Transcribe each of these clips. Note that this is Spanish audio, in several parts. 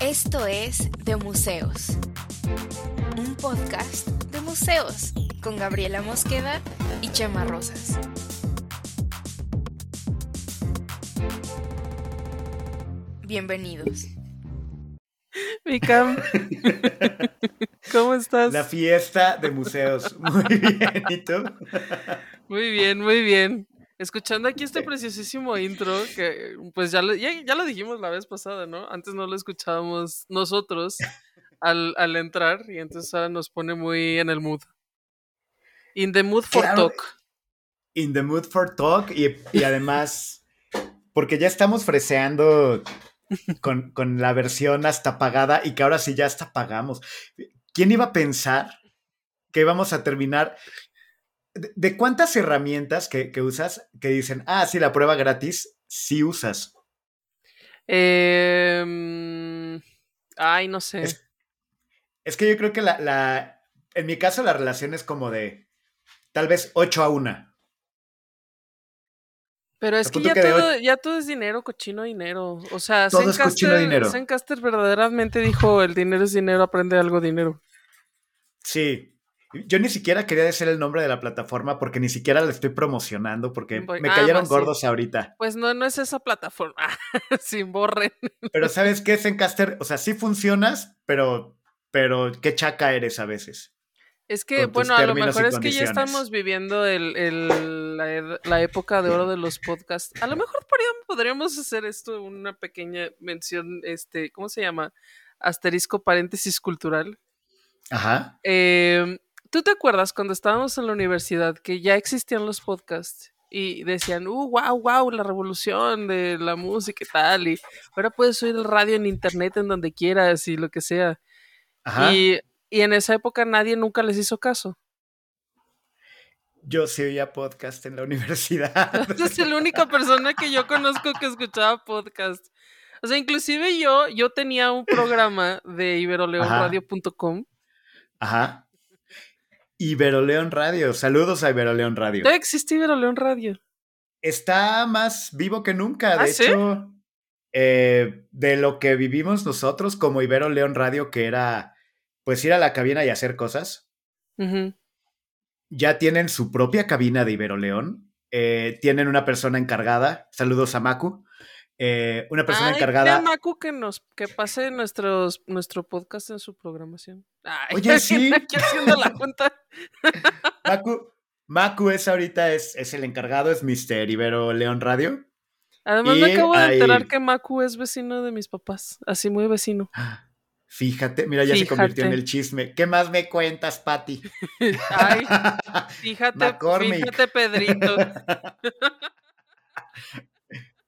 Esto es De Museos, un podcast de museos con Gabriela Mosqueda y Chema Rosas. Bienvenidos. Micam, ¿cómo estás? La fiesta de museos. Muy bien, ¿y tú? Muy bien, muy bien. Escuchando aquí este preciosísimo intro, que pues ya lo, ya, ya lo dijimos la vez pasada, ¿no? Antes no lo escuchábamos nosotros al, al entrar y entonces ahora nos pone muy en el mood. In the mood for Claro. talk. In the mood for talk y, y además, porque ya estamos freseando con, con la versión hasta pagada y que ahora sí ya hasta pagamos. ¿Quién iba a pensar que íbamos a terminar? ¿De, de cuántas herramientas que, que usas que dicen, ah, sí, la prueba gratis, sí usas? Em, ay, no sé. Es- Es que yo creo que la, la- en mi caso la relación es como de tal vez 8 a 1. Pero es que ya, que todo, ya todo es dinero, cochino dinero. O sea, Todo es cochino Zencaster- dinero. Zencaster verdaderamente dijo, el dinero es dinero, aprende algo dinero. Sí. Yo ni siquiera quería decir el nombre de la plataforma porque ni siquiera la estoy promocionando porque Voy- me ah, cayeron sí. gordos ahorita. Pues no, no es esa plataforma. Sin borren. Pero ¿sabes qué, Zencaster? O sea, sí funcionas, pero, pero qué chaca eres a veces. Es que, bueno, a lo mejor es que ya estamos viviendo el, el- la, ed- la época de oro de los podcasts. A lo mejor podríamos, podríamos hacer esto una pequeña mención, este, ¿cómo se llama? Asterisco paréntesis cultural. Ajá. Eh, ¿Tú te acuerdas cuando estábamos en la universidad que ya existían los podcasts? Y decían, uh, wow, wow, la revolución de la música y tal. Y ahora puedes oír el radio en internet en donde quieras y lo que sea. Ajá. Y, y en esa época nadie nunca les hizo caso. Yo sí oía podcast en la universidad. Es la única persona que yo conozco que escuchaba podcast. O sea, inclusive yo, yo tenía un programa de iberoleonradio.com. Ajá. Iberoleón Radio. Saludos a Iberoleón Radio. Todavía existe Iberoleón Radio. Está más vivo que nunca. ¿Ah, De sí? hecho, eh, de lo que vivimos nosotros como Ibero León Radio, que era pues ir a la cabina y hacer cosas, ya tienen su propia cabina de Ibero León. Eh, tienen una persona encargada. Saludos a Macu. Eh, una persona Ay, encargada. a Macu que nos que pase nuestros, nuestro podcast en su programación. Ay, Oye, sí. Aquí haciendo la cuenta. Macu, Macu es ahorita, es, es el encargado, es Mr. Ibero León Radio. Además Y me acabo de enterar que Macu es vecino de mis papás. Así muy vecino. Fíjate, mira, ya se convirtió en el chisme. ¿Qué más me cuentas, Pati? Ay, fíjate, fíjate, Pedrito.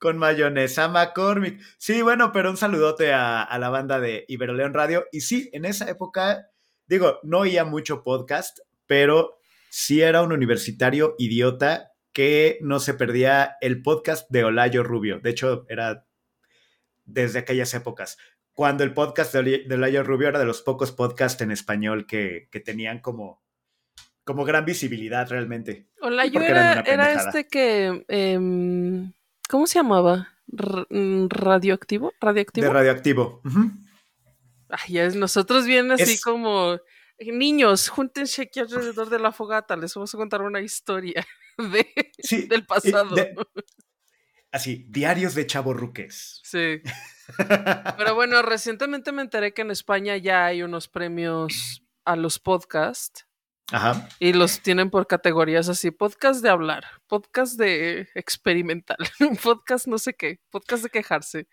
Con mayonesa McCormick. Sí, bueno, pero un saludote a, a la banda de Iberoleón Radio. Y sí, en esa época, digo, no oía mucho podcast, pero sí era un universitario idiota que no se perdía el podcast de Olayo Rubio. De hecho, era desde aquellas épocas. Cuando el podcast de Olayo Rubio era de los pocos podcasts en español que, que tenían como, como gran visibilidad realmente. Hola, yo porque eran era, era este que. em, ¿Cómo se llamaba? R- mm, ¿Radioactivo? ¿Radioactivo? De radioactivo. Ujú. Ay, es nosotros bien así Es- como. Niños, júntense aquí alrededor de la fogata. Les vamos a contar una historia de, Sí, del pasado. de- así, diarios de chavorruques. Sí. Pero bueno, recientemente me enteré que en España ya hay unos premios a los podcasts Ajá. y los tienen por categorías así: podcast de hablar, podcast de experimental, podcast no sé qué, podcast de quejarse.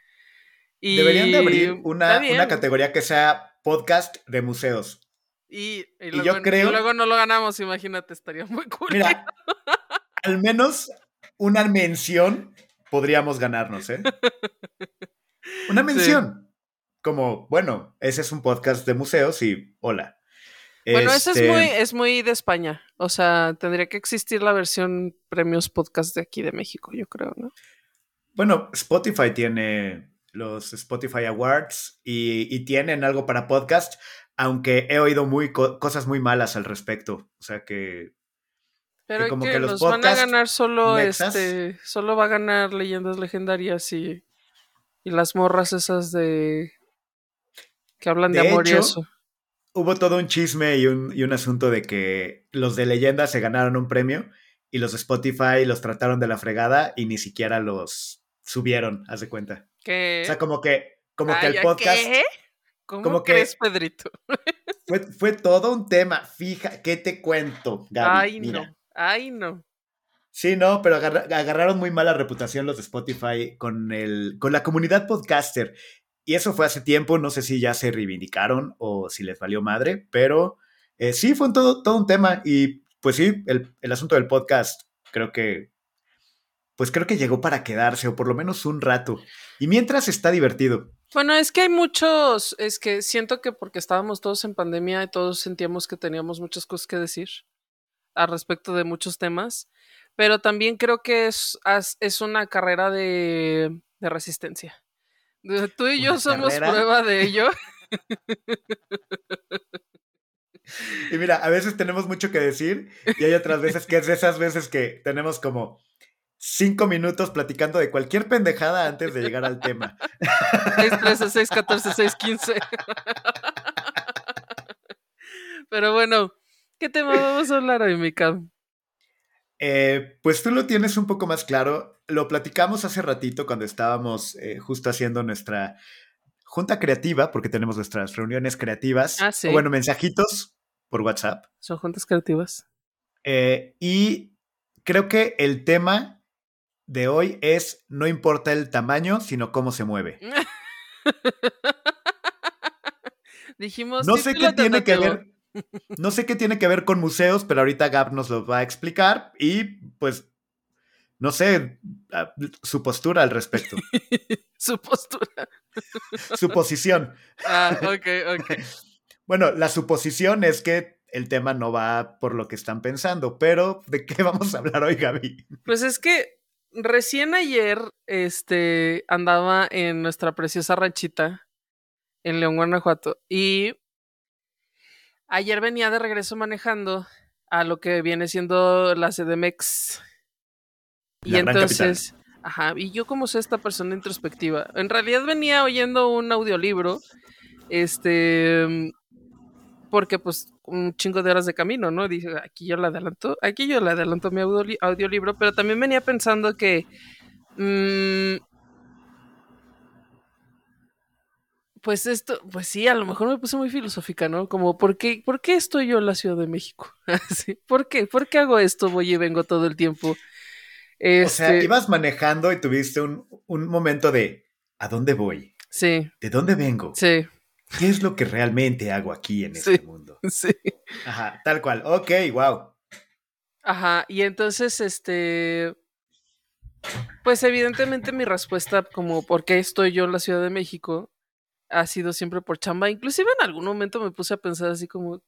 Y Deberían de abrir una, una categoría que sea podcast de museos. Y, y y luego, yo creo- y luego no lo ganamos, imagínate, estaría muy cool. Mira, al menos una mención podríamos ganarnos, ¿eh? Una mención. Como, bueno, ese es un podcast de museos y hola. Bueno, eso Este, es muy, es muy de España. O sea, tendría que existir la versión premios podcast de aquí de México, yo creo, ¿no? Bueno, Spotify tiene los Spotify Awards y, y tienen algo para podcast, aunque he oído muy co- cosas muy malas al respecto. O sea que Pero como que, que los van a ganar solo mexas- este, solo va a ganar leyendas legendarias y Y las morras esas de... que hablan de, De amor y eso. Hubo todo un chisme y un, y un asunto de que los de leyenda se ganaron un premio y los de Spotify los trataron de la fregada y ni siquiera los subieron, haz de cuenta. ¿Qué? O sea, como que, como que Ay, el podcast ¿qué? ¿Cómo como que- crees, Pedrito? fue, fue todo un tema. Fija, ¿qué te cuento, Gaby? Ay, Mira. no. Ay, no. Sí, no, pero agarra- agarraron muy mala reputación los de Spotify con, el, con la comunidad podcaster. Y eso fue hace tiempo, no sé si ya se reivindicaron o si les valió madre, pero eh, sí, fue todo, todo un tema. Y pues sí, el, el asunto del podcast creo que, pues creo que llegó para quedarse, o por lo menos un rato. Y mientras está divertido. Bueno, es que hay muchos, es que siento que porque estábamos todos en pandemia y todos sentíamos que teníamos muchas cosas que decir al respecto de muchos temas, pero también creo que es, es una carrera de, de resistencia. Tú y yo ¿Una somos carrera? prueba de ello. Y mira, a veces tenemos mucho que decir y hay otras veces que es de esas veces que tenemos como cinco minutos platicando de cualquier pendejada antes de llegar al tema. 6, 13, 6, 14, 6, 15. Pero bueno, ¿qué tema vamos a hablar hoy, Mika? Eh, pues tú lo tienes un poco más claro. Lo platicamos hace ratito cuando estábamos eh, justo haciendo nuestra junta creativa, porque tenemos nuestras reuniones creativas. Ah, sí. O bueno, mensajitos por WhatsApp. Son juntas creativas. Eh, y creo que el tema de hoy es no importa el tamaño, sino cómo se mueve. Dijimos. No sé qué tiene que ver. No sé qué tiene que ver con museos, pero ahorita Gab nos lo va a explicar y pues no sé su postura al respecto, Su postura. su posición. Ah, ok, ok. Bueno, la suposición es que el tema no va por lo que están pensando, pero ¿de qué vamos a hablar hoy, Gaby? Pues es que recién ayer este, andaba en nuestra preciosa ranchita en León, Guanajuato. Y ayer venía de regreso manejando a lo que viene siendo la CDMX. Y La entonces, ajá, y yo como soy esta persona introspectiva, en realidad venía oyendo un audiolibro, este, porque pues un chingo de horas de camino, ¿no? Dije, aquí yo le adelanto, aquí yo le adelanto mi audioli- audiolibro, pero también venía pensando que, mm, pues esto, pues sí, a lo mejor me puse muy filosófica, ¿no? Como, ¿por qué, ¿por qué estoy yo en la Ciudad de México? ¿Por qué? ¿Por qué hago esto? Voy y vengo todo el tiempo. O sea, Este, ibas manejando y tuviste un, un momento de ¿a dónde voy? Sí, ¿De dónde vengo? sí, ¿Qué es lo que realmente hago aquí en Sí. este mundo? sí. Ajá, tal cual. Ok, wow. Ajá, y entonces, este, pues evidentemente mi respuesta como por qué estoy yo en la Ciudad de México ha sido siempre por chamba. Inclusive en algún momento me puse a pensar así como,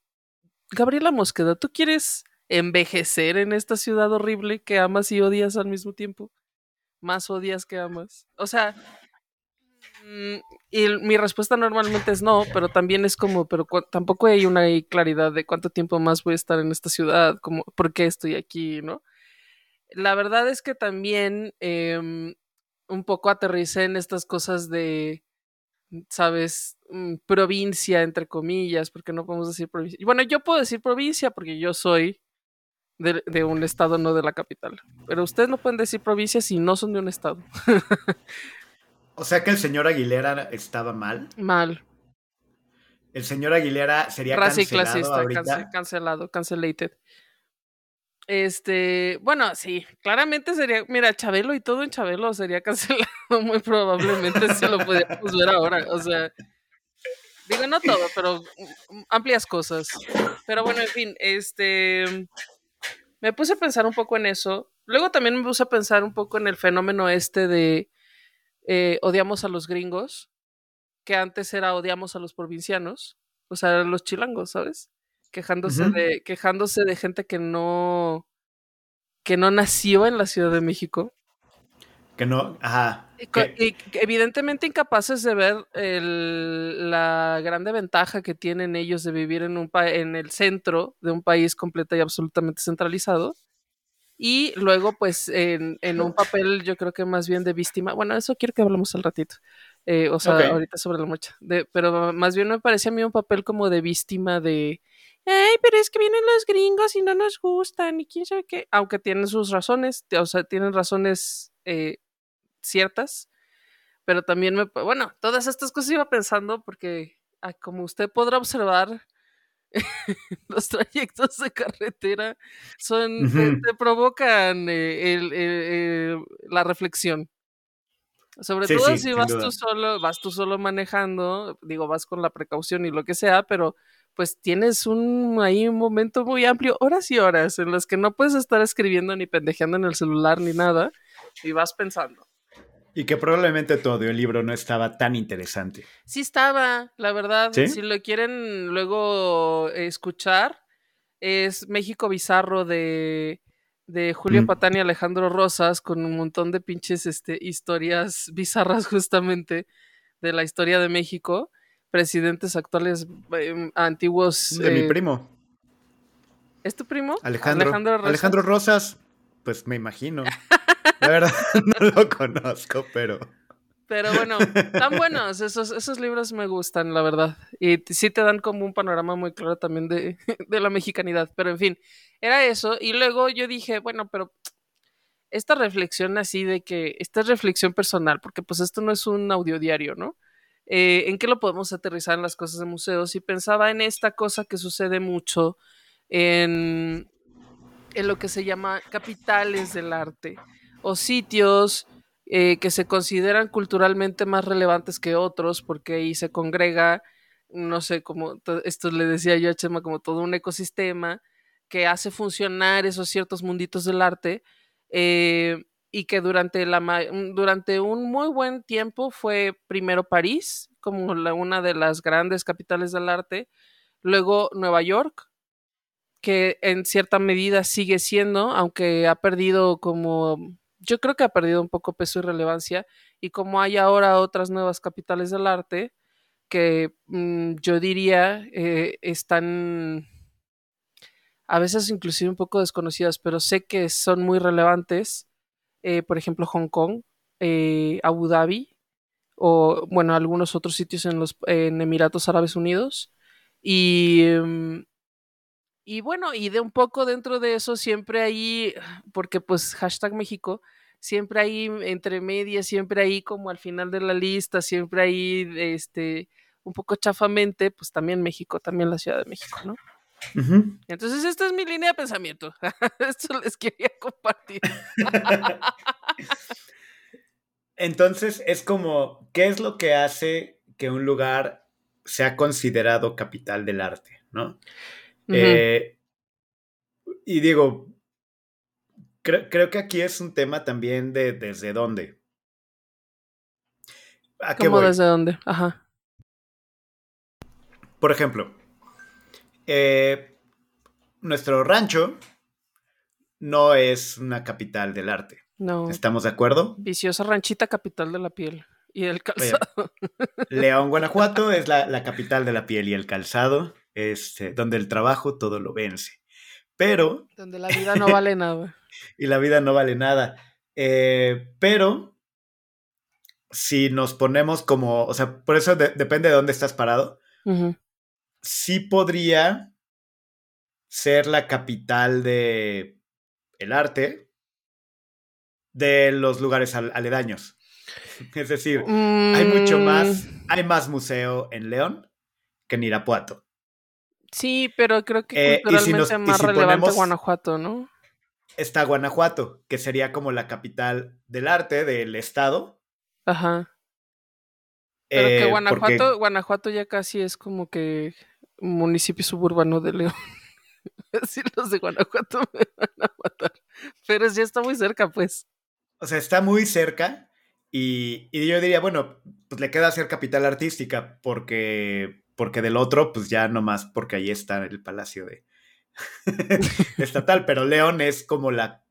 Gabriela Mosqueda, ¿tú quieres envejecer en esta ciudad horrible que amas y odias al mismo tiempo? Más odias que amas. O sea, mm, y mi respuesta normalmente es no, pero también es como, pero tampoco hay una claridad de cuánto tiempo más voy a estar en esta ciudad, como, por qué estoy aquí, ¿no? La verdad es que también em, un poco aterricé en estas cosas de, ¿sabes? Mm, provincia, entre comillas, porque no podemos decir provincia. Bueno, yo puedo decir provincia porque yo soy de, de un estado, no de la capital. Pero ustedes no pueden decir provincia si no son de un estado. O sea que el señor Aguilera estaba mal. Mal. El señor Aguilera sería Raza y cancelado clasista, ahorita. cance- cancelado, cancelated. Este, bueno, sí, claramente sería, mira, Chabelo y todo en Chabelo sería cancelado muy probablemente si lo pudiéramos ver ahora, o sea, digo no todo, pero mm, amplias cosas. Pero bueno, en fin, este, me puse a pensar un poco en eso. Luego también me puse a pensar un poco en el fenómeno este de eh, odiamos a los gringos, que antes era odiamos a los provincianos, o sea, los chilangos, ¿sabes? Quejándose de quejándose de gente que no que no nació en la Ciudad de México Que no, ajá. y, que- evidentemente incapaces de ver el- la grande ventaja que tienen ellos de vivir en un pa- en el centro de un país completo y absolutamente centralizado Y luego, pues, en, un papel, yo creo que más bien de víctima. Bueno, eso quiero que hablemos al ratito. Eh, o sea, ahorita sobre la marcha. pero más bien me parece a mí un papel como de víctima de. Ay, pero es que vienen los gringos y no nos gustan y quién sabe qué. Aunque tienen sus razones, o sea, tienen razones eh, ciertas. Pero también me. Bueno, todas estas cosas iba pensando porque, ah, como usted podrá observar, los trayectos de carretera son te, provocan eh, la reflexión. Sobre todo si vas tú solo, vas tú solo manejando, digo, vas con la precaución y lo que sea, pero pues tienes un ahí un momento muy amplio, horas y horas, en las que no puedes estar escribiendo ni pendejeando en el celular ni nada, y vas pensando. Y que probablemente tu audiolibro no estaba tan interesante. Sí estaba, la verdad. Si lo quieren luego escuchar, es México Bizarro de, de Julio mm. Patán y Alejandro Rosas, con un montón de pinches este, historias bizarras justamente de la historia de México. Presidentes actuales, em, antiguos. De mi eh, primo. ¿Es tu primo? Alejandro, Alejandro Rosas, pues me imagino. La verdad, no lo conozco, pero. Pero bueno, tan buenos. Esos, esos libros me gustan, la verdad. Y sí te dan como un panorama muy claro también de, de la mexicanidad. Pero en fin, era eso. Y luego yo dije, bueno, pero esta reflexión así de que, esta reflexión personal, porque pues esto no es un audio diario, ¿no? Eh, ¿En qué lo podemos aterrizar en las cosas de museos? Y pensaba en esta cosa que sucede mucho en, en lo que se llama capitales del arte o sitios eh, que se consideran culturalmente más relevantes que otros porque ahí se congrega, no sé, como esto le decía yo a Chema, como todo un ecosistema que hace funcionar esos ciertos munditos del arte eh, y que durante, la, durante un muy buen tiempo fue primero París, como una de las grandes capitales del arte, luego Nueva York, que en cierta medida sigue siendo, aunque ha perdido como yo creo que ha perdido un poco peso y relevancia y como hay ahora otras nuevas capitales del arte que mm, yo diría eh, están a veces inclusive un poco desconocidas, pero sé que son muy relevantes, eh, por ejemplo Hong Kong, eh, Abu Dhabi o bueno algunos otros sitios en los en Emiratos Árabes Unidos y mm, y bueno, y de un poco dentro de eso siempre hay, porque pues hashtag México, siempre hay entre medias, siempre ahí como al final de la lista, siempre ahí, este, un poco chafamente, pues también México, también la Ciudad de México, ¿no? Entonces, esta es mi línea de pensamiento. Esto les quería compartir. Entonces, es como, ¿qué es lo que hace que un lugar sea considerado capital del arte, ¿no? Eh, y digo, creo, que aquí es un tema también de desde dónde. ¿A qué ¿Cómo desde dónde? Ajá. Por ejemplo, eh, nuestro rancho no es una capital del arte. No. ¿Estamos de acuerdo? Viciosa ranchita capital de la piel y el calzado. León, Guanajuato es la, la, capital de la piel y el calzado este, donde el trabajo todo lo vence. Pero... Donde la vida no vale nada. y la vida no vale nada. Eh, pero si nos ponemos como, o sea, por eso depende de dónde estás parado, sí podría ser la capital de el arte de los lugares aledaños. Es decir, hay mucho más, mm. hay más museo en León que en Irapuato. Sí, pero creo que eh, culturalmente más relevante Guanajuato, ¿no? Está Guanajuato, que sería como la capital del arte del estado. Ajá. Pero que eh, Guanajuato, Guanajuato ya casi es como que municipio suburbano de León. Así los de Guanajuato me van a matar. Pero ya está muy cerca, pues. O sea, está muy cerca. Y, y yo diría, bueno, pues le queda ser capital artística, porque porque del otro, pues ya nomás porque ahí está el palacio de estatal, pero León es como la,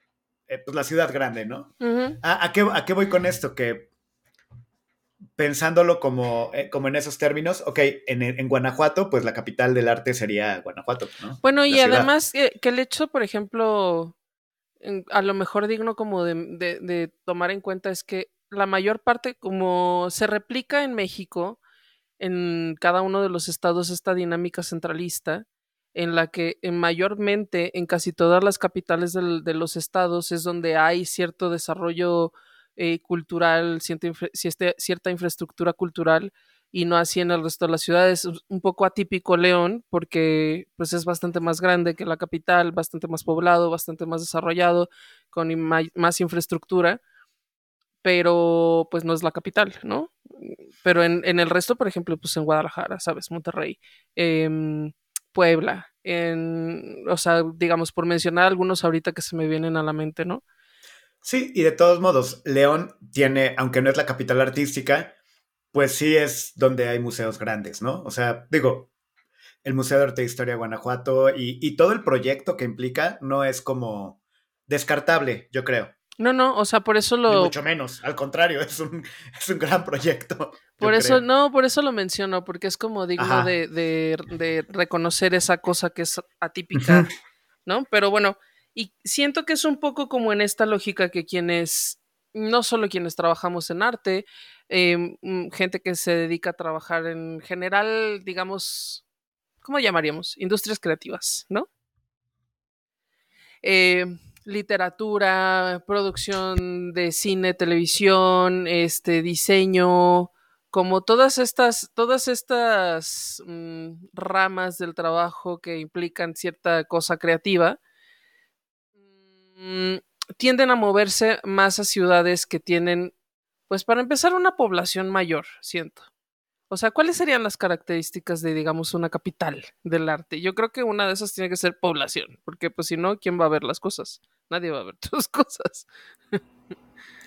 eh, pues la ciudad grande, ¿no? ¿A, qué, ¿A, qué, voy con esto? Que pensándolo como, eh, como en esos términos, ok, en, en, Guanajuato, pues la capital del arte sería Guanajuato, ¿no? Bueno, y además que, el hecho, por ejemplo, a lo mejor digno como de, de, tomar en cuenta es que la mayor parte, como se replica en México, en cada uno de los estados esta dinámica centralista, en la que en mayormente en casi todas las capitales de los estados es donde hay cierto desarrollo eh, cultural, cierta, cierta infraestructura cultural y no así en el resto de las ciudades. Un poco atípico León, porque pues es bastante más grande que la capital, bastante más poblado, bastante más desarrollado, con más infraestructura, pero pues no es la capital, ¿no? Pero en, el resto, por ejemplo, pues en Guadalajara, ¿sabes? Monterrey, em, Puebla, en, o sea, digamos, por mencionar algunos ahorita que se me vienen a la mente, ¿no? Sí, y de todos modos, León tiene, aunque no es la capital artística, pues sí es donde hay museos grandes, ¿no? O sea, digo, el Museo de Arte e Historia de Guanajuato y, todo el proyecto que implica no es como descartable, yo creo. No, no, o sea, por eso lo... mucho menos, al contrario, es un, es un gran proyecto. Por eso, no, por eso lo menciono, porque es como digno de, de, reconocer esa cosa que es atípica, ¿no? Pero bueno, y siento que es un poco como en esta lógica que quienes, no solo quienes trabajamos en arte, Em, mm, gente que se dedica a trabajar en general, digamos, ¿cómo llamaríamos? Industrias creativas, ¿no? Eh, literatura, producción de cine, televisión, este, diseño, como todas estas, todas estas mm, ramas del trabajo que implican cierta cosa creativa, mm, tienden a moverse más a ciudades que tienen pues para empezar, una población mayor, siento. O sea, ¿cuáles serían las características de, digamos, una capital del arte? Yo creo que una de esas tiene que ser población, porque pues si no, ¿quién va a ver las cosas? Nadie va a ver tus cosas.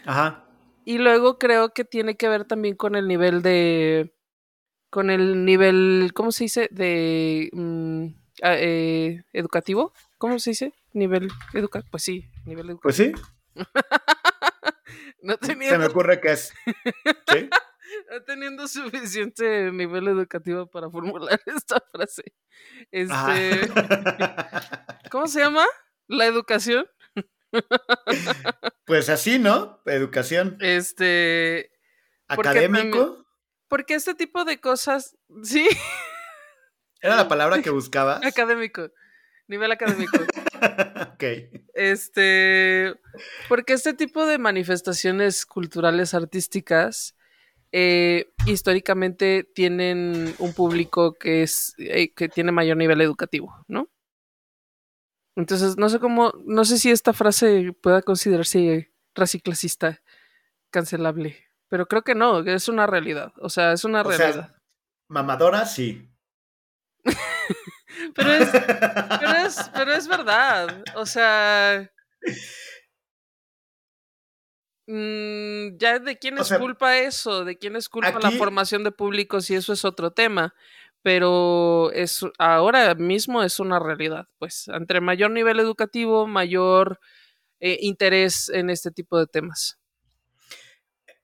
Ajá. Y luego creo que tiene que ver también con el nivel de, con el nivel, ¿cómo se dice? De mm, eh, educativo. ¿Cómo se dice? Nivel educativo. Pues sí, nivel educativo. Pues sí. No Se me ocurre que es. ¿Sí? no teniendo suficiente nivel educativo para formular esta frase. Este. ¿Cómo se llama? ¿La educación? pues así, ¿no? Educación. Este. ¿Académico? porque este tipo de cosas. Sí. ¿Era la palabra que buscabas? Académico. Nivel académico. ok. Este, porque este tipo de manifestaciones culturales artísticas eh, históricamente tienen un público que es eh, que tiene mayor nivel educativo, ¿no? Entonces, no sé cómo, no sé si esta frase pueda considerarse raciclasista, cancelable, pero creo que no, es una realidad, o sea, es una realidad. mamadora, sí. Pero es, pero es, pero es verdad. O sea. Mm, ya de quién es culpa eso, de quién es culpa la formación de públicos y eso es otro tema. Pero es, ahora mismo es una realidad. Pues entre mayor nivel educativo, mayor eh, interés en este tipo de temas.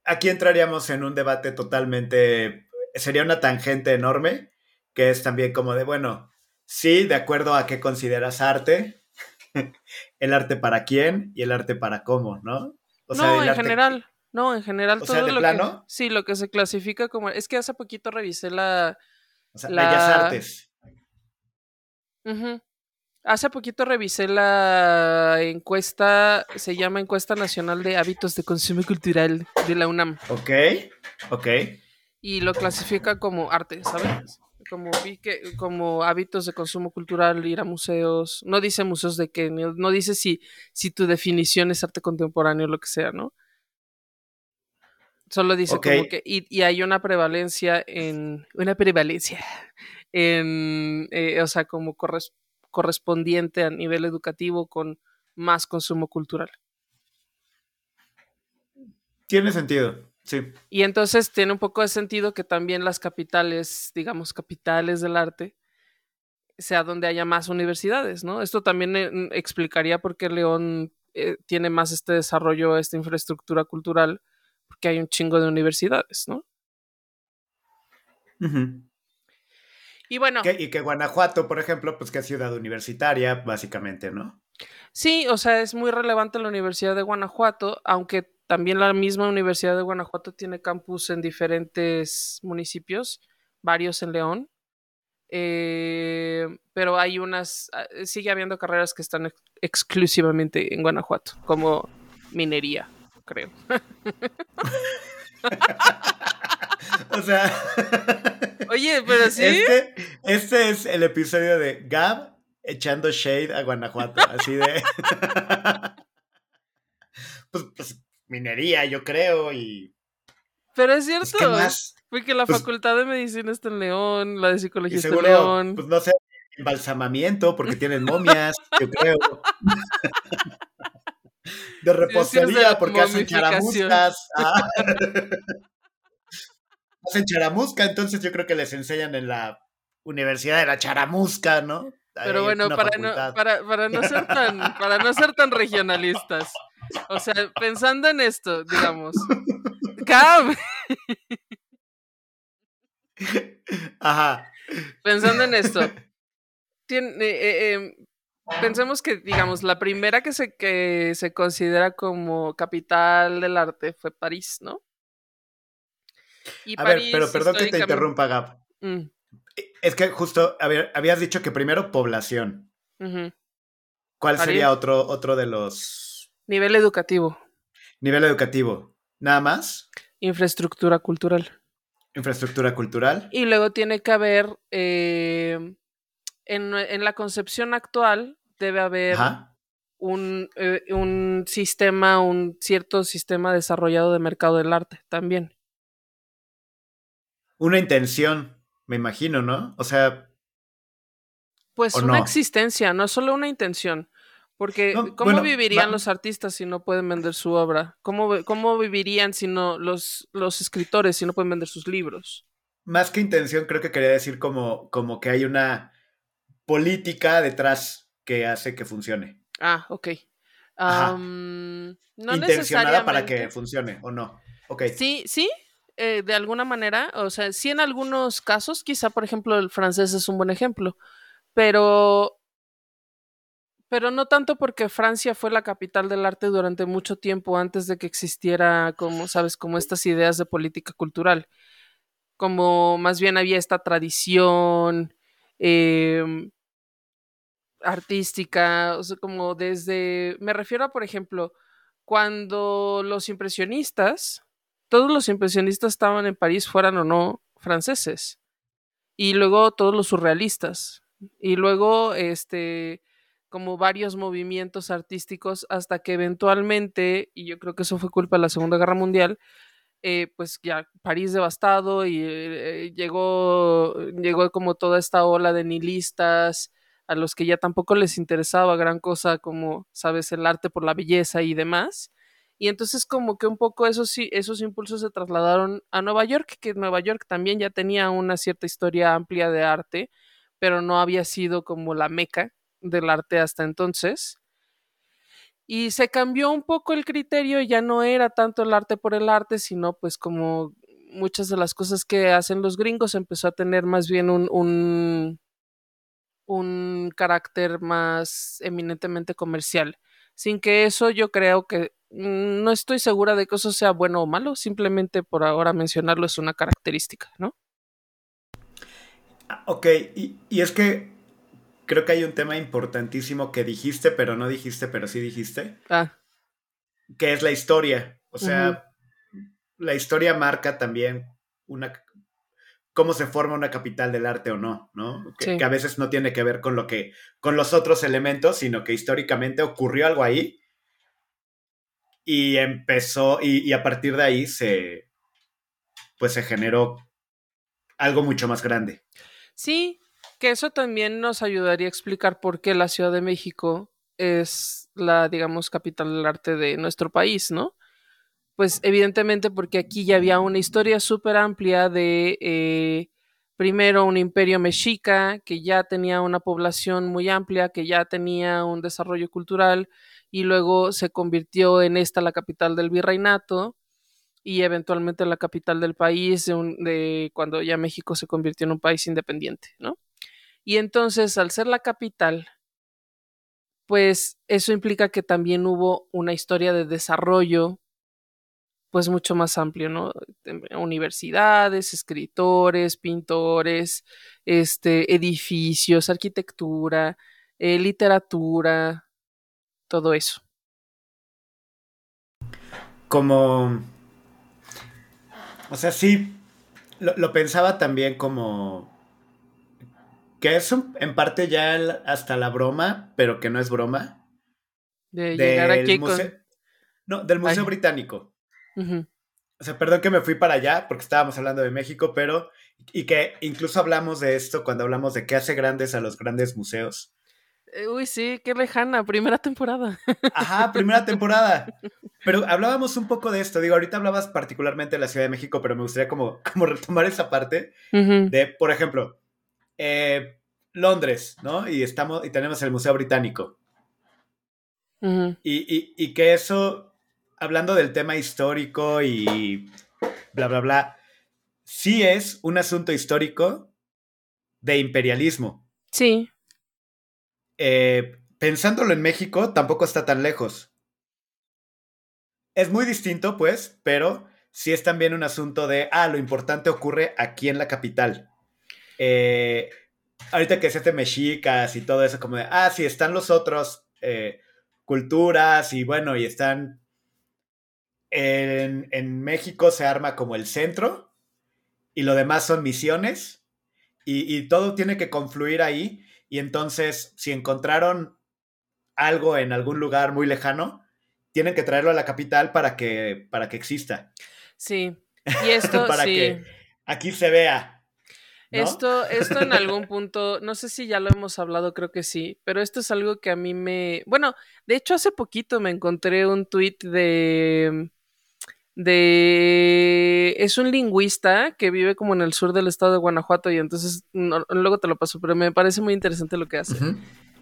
Aquí entraríamos en un debate totalmente. Sería una tangente enorme, que es también como de, bueno, Sí, de acuerdo a qué consideras arte. el arte para quién y el arte para cómo, ¿no? no, en general. No, en general todo lo que. Sí, lo que se clasifica como. Es que hace poquito revisé la. O sea, Bellas Artes. Hace poquito revisé la encuesta, se llama Encuesta Nacional de Hábitos de Consumo Cultural de la UNAM. Ok, ok. Y lo clasifica como arte, ¿sabes? como vi que como hábitos de consumo cultural, ir a museos, no dice museos de qué, no dice si, si tu definición es arte contemporáneo o lo que sea, ¿no? Solo dice como que, y, hay una prevalencia en, una prevalencia en, eh, o sea, como correspondiente a nivel educativo con más consumo cultural. Tiene sentido. Y entonces tiene un poco de sentido que también las capitales, digamos, capitales del arte, sea donde haya más universidades, ¿no? Esto también eh, explicaría por qué León eh, tiene más este desarrollo, esta infraestructura cultural, porque hay un chingo de universidades, ¿no? Y bueno. y que Guanajuato, por ejemplo, pues que es ciudad universitaria, básicamente, ¿no? Sí, o sea, es muy relevante la Universidad de Guanajuato, aunque también la misma Universidad de Guanajuato tiene campus en diferentes municipios, varios en León. Eh, pero hay unas, ah, sigue habiendo carreras que están exclusivamente en Guanajuato, como minería, creo. o sea. Oye, pero sí. Este, este, es el episodio de Gab echando shade a Guanajuato, así de. pues, pues, minería, yo creo, y. Pero es cierto. ¿qué más? Porque la pues facultad de medicina está en León, la de psicología está en León. Pues no sé, embalsamamiento, porque tienen momias, yo creo. de repostería, porque hacen charamuscas. Ah. hacen charamusca, entonces yo creo que les enseñan en la Universidad de la Charamusca, ¿no? Pero bueno, para no, para, para no, ser tan, para no ser tan regionalistas. O sea, pensando en esto, digamos. ¡Cam! Ajá. Pensando en esto. Tiene, eh, em, pensemos que, digamos, la primera que se, que se considera como capital del arte fue París, ¿no? a ver, pero perdón que te interrumpa, Gab. Mm. E, es que justo, a ver, habías dicho que primero población. ¿Cuál sería otro, otro de los... Nivel educativo. Nivel educativo. ¿Nada más? Infraestructura cultural. Infraestructura cultural. Y luego tiene que haber, eh, en, la concepción actual, debe haber un, eh, un, sistema, un cierto sistema desarrollado de mercado del arte también. Una intención, me imagino, ¿no? O sea... Pues una existencia, no solo una intención. Porque, ¿cómo vivirían los artistas si no pueden vender su obra? ¿Cómo, cómo vivirían si no los, los escritores si no pueden vender sus libros? Más que intención, creo que quería decir como, como que hay una política detrás que hace que funcione. Ah, ok. no Intencionada para que funcione, ¿o no? Ok. Sí, sí, eh, de alguna manera. O sea, sí en algunos casos, quizá por ejemplo el francés es un buen ejemplo, pero pero no tanto porque Francia fue la capital del arte durante mucho tiempo antes de que existiera, como sabes, como estas ideas de política cultural. Como más bien había esta tradición em, artística, o sea, como desde, me refiero a, por ejemplo, cuando los impresionistas, todos los impresionistas estaban en París, fueran o no franceses, y luego todos los surrealistas, y luego, este, como varios movimientos artísticos hasta que eventualmente, y yo creo que eso fue culpa de la Segunda Guerra Mundial, eh, pues ya París devastado y eh, llegó, llegó como toda esta ola de nihilistas a los que ya tampoco les interesaba gran cosa como, sabes, el arte por la belleza y demás. Y entonces como que un poco esos, esos impulsos se trasladaron a Nueva York, que Nueva York también ya tenía una cierta historia amplia de arte, pero no había sido como la meca del arte hasta entonces. Y se cambió un poco el criterio, ya no era tanto el arte por el arte, sino pues como muchas de las cosas que hacen los gringos empezó a tener más bien un, un, un carácter más eminentemente comercial. Sin que eso yo creo que mm, no estoy segura de que eso sea bueno o malo, simplemente por ahora mencionarlo es una característica, ¿no? Ah, ok, y, y es que creo que hay un tema importantísimo que dijiste, pero no dijiste, pero sí dijiste. Ah. Que es la historia. O sea, la historia marca también una cómo se forma una capital del arte o no, ¿no? Que, a veces no tiene que ver con lo que, con los otros elementos, sino que históricamente ocurrió algo ahí y empezó, y, y a partir de ahí se, pues se generó algo mucho más grande. Sí, que eso también nos ayudaría a explicar por qué la Ciudad de México es la, digamos, capital del arte de nuestro país, ¿no? Pues evidentemente porque aquí ya había una historia súper amplia de, eh, primero, un imperio mexica que ya tenía una población muy amplia, que ya tenía un desarrollo cultural y luego se convirtió en esta la capital del virreinato y eventualmente la capital del país de, cuando ya México se convirtió en un país independiente, ¿no? Y entonces, al ser la capital, pues eso implica que también hubo una historia de desarrollo pues mucho más amplio, ¿no? Universidades, escritores, pintores, este, edificios, arquitectura, eh, literatura, todo eso. Como o sea, sí, lo, pensaba también como que es en parte ya hasta la broma, pero que no es broma. De llegar aquí con... No, del Museo Británico. O sea, perdón que me fui para allá porque estábamos hablando de México, pero... Y que incluso hablamos de esto cuando hablamos de qué hace grandes a los grandes museos. Eh, uy, sí, qué lejana, primera temporada. Ajá, primera temporada. Pero hablábamos un poco de esto. Digo, ahorita hablabas particularmente de la Ciudad de México, pero me gustaría como, como retomar esa parte de, por ejemplo, eh, Londres, ¿no? Y estamos, y tenemos el Museo Británico. y, y que eso, hablando del tema histórico y bla, bla, bla, sí es un asunto histórico de imperialismo. Sí. Eh, pensándolo en México, tampoco está tan lejos. Es muy distinto, pues, pero sí es también un asunto de, ah, lo importante ocurre aquí en la capital. Eh, ahorita que se hace mexicas y todo eso, como de, ah, sí, están los otros eh, culturas y bueno, y están... En, en, México se arma como el centro y lo demás son misiones y, y todo tiene que confluir ahí y entonces, si encontraron algo en algún lugar muy lejano, tienen que traerlo a la capital para que, para que exista. Sí. Y esto para que aquí se vea. Esto, esto en algún punto, no sé si ya lo hemos hablado, creo que sí, pero esto es algo que a mí me. Bueno, de hecho, hace poquito me encontré un tweet de de... Es un lingüista que vive como en el sur del estado de Guanajuato y entonces luego te lo paso, pero me parece muy interesante lo que hace.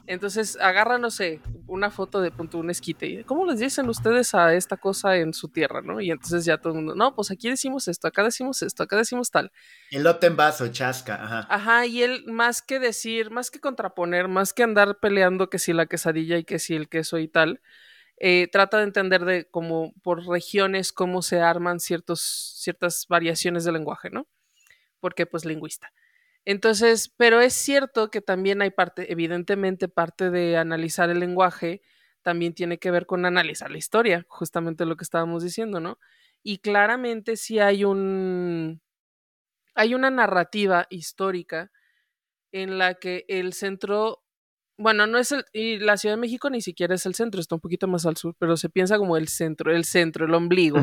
Entonces agarra, no sé, una foto de punto un esquite. ¿Cómo les dicen ustedes a esta cosa en su tierra, no? Y entonces ya todo el mundo, no, pues aquí decimos esto, acá decimos esto, acá decimos tal. Elote en vaso, chasca, ajá. Ajá, y él más que decir, más que contraponer, más que andar peleando que si la quesadilla y que si el queso y tal, eh, trata de entender de cómo por regiones cómo se arman ciertas variaciones del lenguaje, ¿no? Porque pues lingüista. Entonces, pero es cierto que también hay parte, evidentemente parte de analizar el lenguaje también tiene que ver con analizar la historia, justamente lo que estábamos diciendo, ¿no? Y claramente sí hay un hay una narrativa histórica en la que el centro bueno, no es el, y la Ciudad de México ni siquiera es el centro, está un poquito más al sur, pero se piensa como el centro, el centro, el ombligo.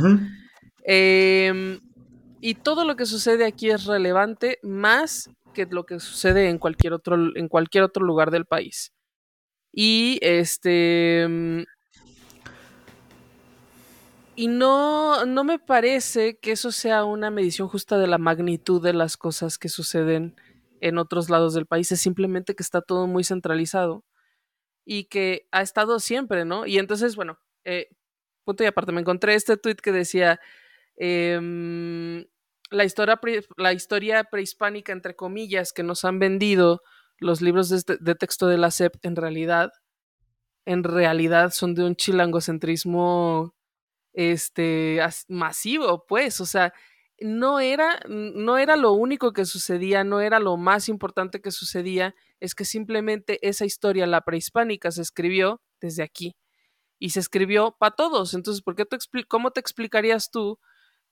Em, y todo lo que sucede aquí es relevante más que lo que sucede en cualquier otro, en cualquier otro lugar del país. Y este. Em, y no, no me parece que eso sea una medición justa de la magnitud de las cosas que suceden en otros lados del país, es simplemente que está todo muy centralizado y que ha estado siempre, ¿no? Y entonces, bueno, eh, punto y aparte, me encontré este tweet que decía, em, la, historia la historia prehispánica, entre comillas, que nos han vendido los libros de, este, de texto de la SEP, en realidad, en realidad son de un chilangocentrismo este, masivo, pues, o sea, no era, no era lo único que sucedía, no era lo más importante que sucedía, es que simplemente esa historia, la prehispánica, se escribió desde aquí y se escribió para todos. Entonces, ¿por qué ¿cómo te explicarías tú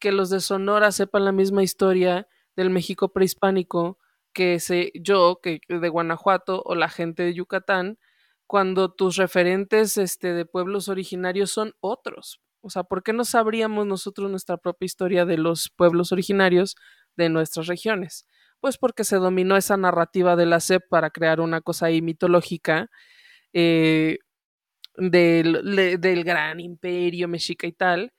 que los de Sonora sepan la misma historia del México prehispánico que sé yo, que de Guanajuato o la gente de Yucatán, cuando tus referentes este, de pueblos originarios son otros? O sea, ¿por qué no sabríamos nosotros nuestra propia historia de los pueblos originarios de nuestras regiones? Pues porque se dominó esa narrativa de la SEP para crear una cosa ahí mitológica eh, del, gran imperio mexica y tal,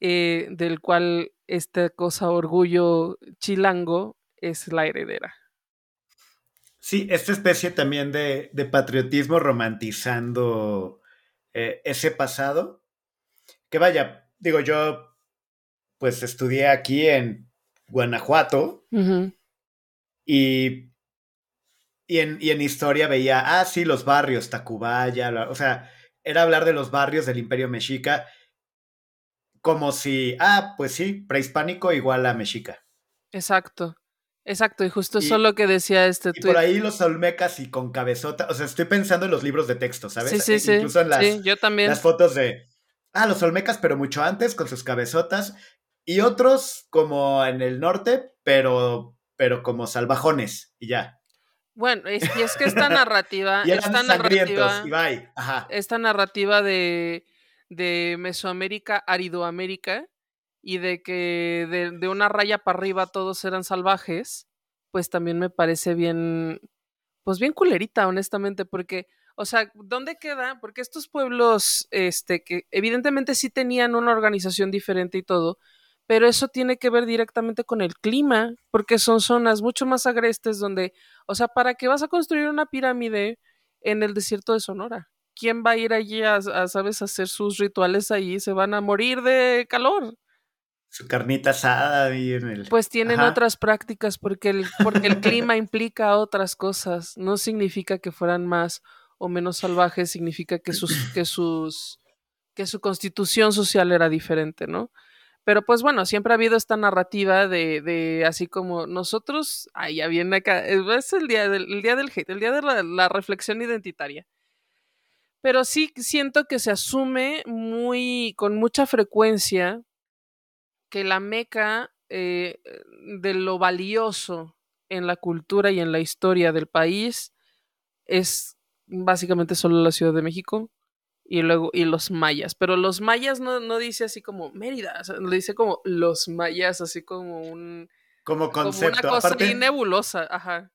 eh, del cual esta cosa orgullo chilango es la heredera. Sí, esta especie también de, patriotismo romantizando eh, ese pasado que vaya, digo yo, pues estudié aquí en Guanajuato y, y, en, y en historia veía, ah, sí, los barrios, Tacubaya, o sea, era hablar de los barrios del Imperio Mexica como si, ah, pues sí, prehispánico igual a mexica. Exacto. Exacto, y justo eso es lo que decía este y por ahí los olmecas y con cabezota, o sea, estoy pensando en los libros de texto, ¿sabes? Sí, sí, sí. Incluso en las, sí, yo también. las fotos de, ah, los olmecas, pero mucho antes, con sus cabezotas, y otros como en el norte, pero, pero como salvajones, y ya. Bueno, y es que esta narrativa, y esta narrativa, y bye. Ajá. esta narrativa de, de Mesoamérica, Aridoamérica, y de que de, una raya para arriba todos eran salvajes, pues también me parece bien, pues bien culerita, honestamente, porque, o sea, ¿dónde queda? Porque estos pueblos, este, que evidentemente sí tenían una organización diferente y todo, pero eso tiene que ver directamente con el clima, porque son zonas mucho más agrestes donde, o sea, ¿para qué vas a construir una pirámide en el desierto de Sonora? ¿Quién va a ir allí a, a sabes, hacer sus rituales ahí? Se van a morir de calor su carnita asada y en el... Pues tienen otras prácticas porque el, porque el clima implica otras cosas. No significa que fueran más o menos salvajes, significa que sus, que sus, que su constitución social era diferente, ¿no? Pero pues bueno, siempre ha habido esta narrativa de, de así como nosotros, ay, ya viene acá, es el día del, el día del hate, el día de la, la reflexión identitaria pero sí siento que se asume muy con mucha frecuencia que la meca eh, de lo valioso en la cultura y en la historia del país es básicamente solo la Ciudad de México y luego y los mayas. Pero los mayas no, no dice así como Mérida, lo dice como los mayas, así como un como concepto. Como una cosa nebulosa, ajá.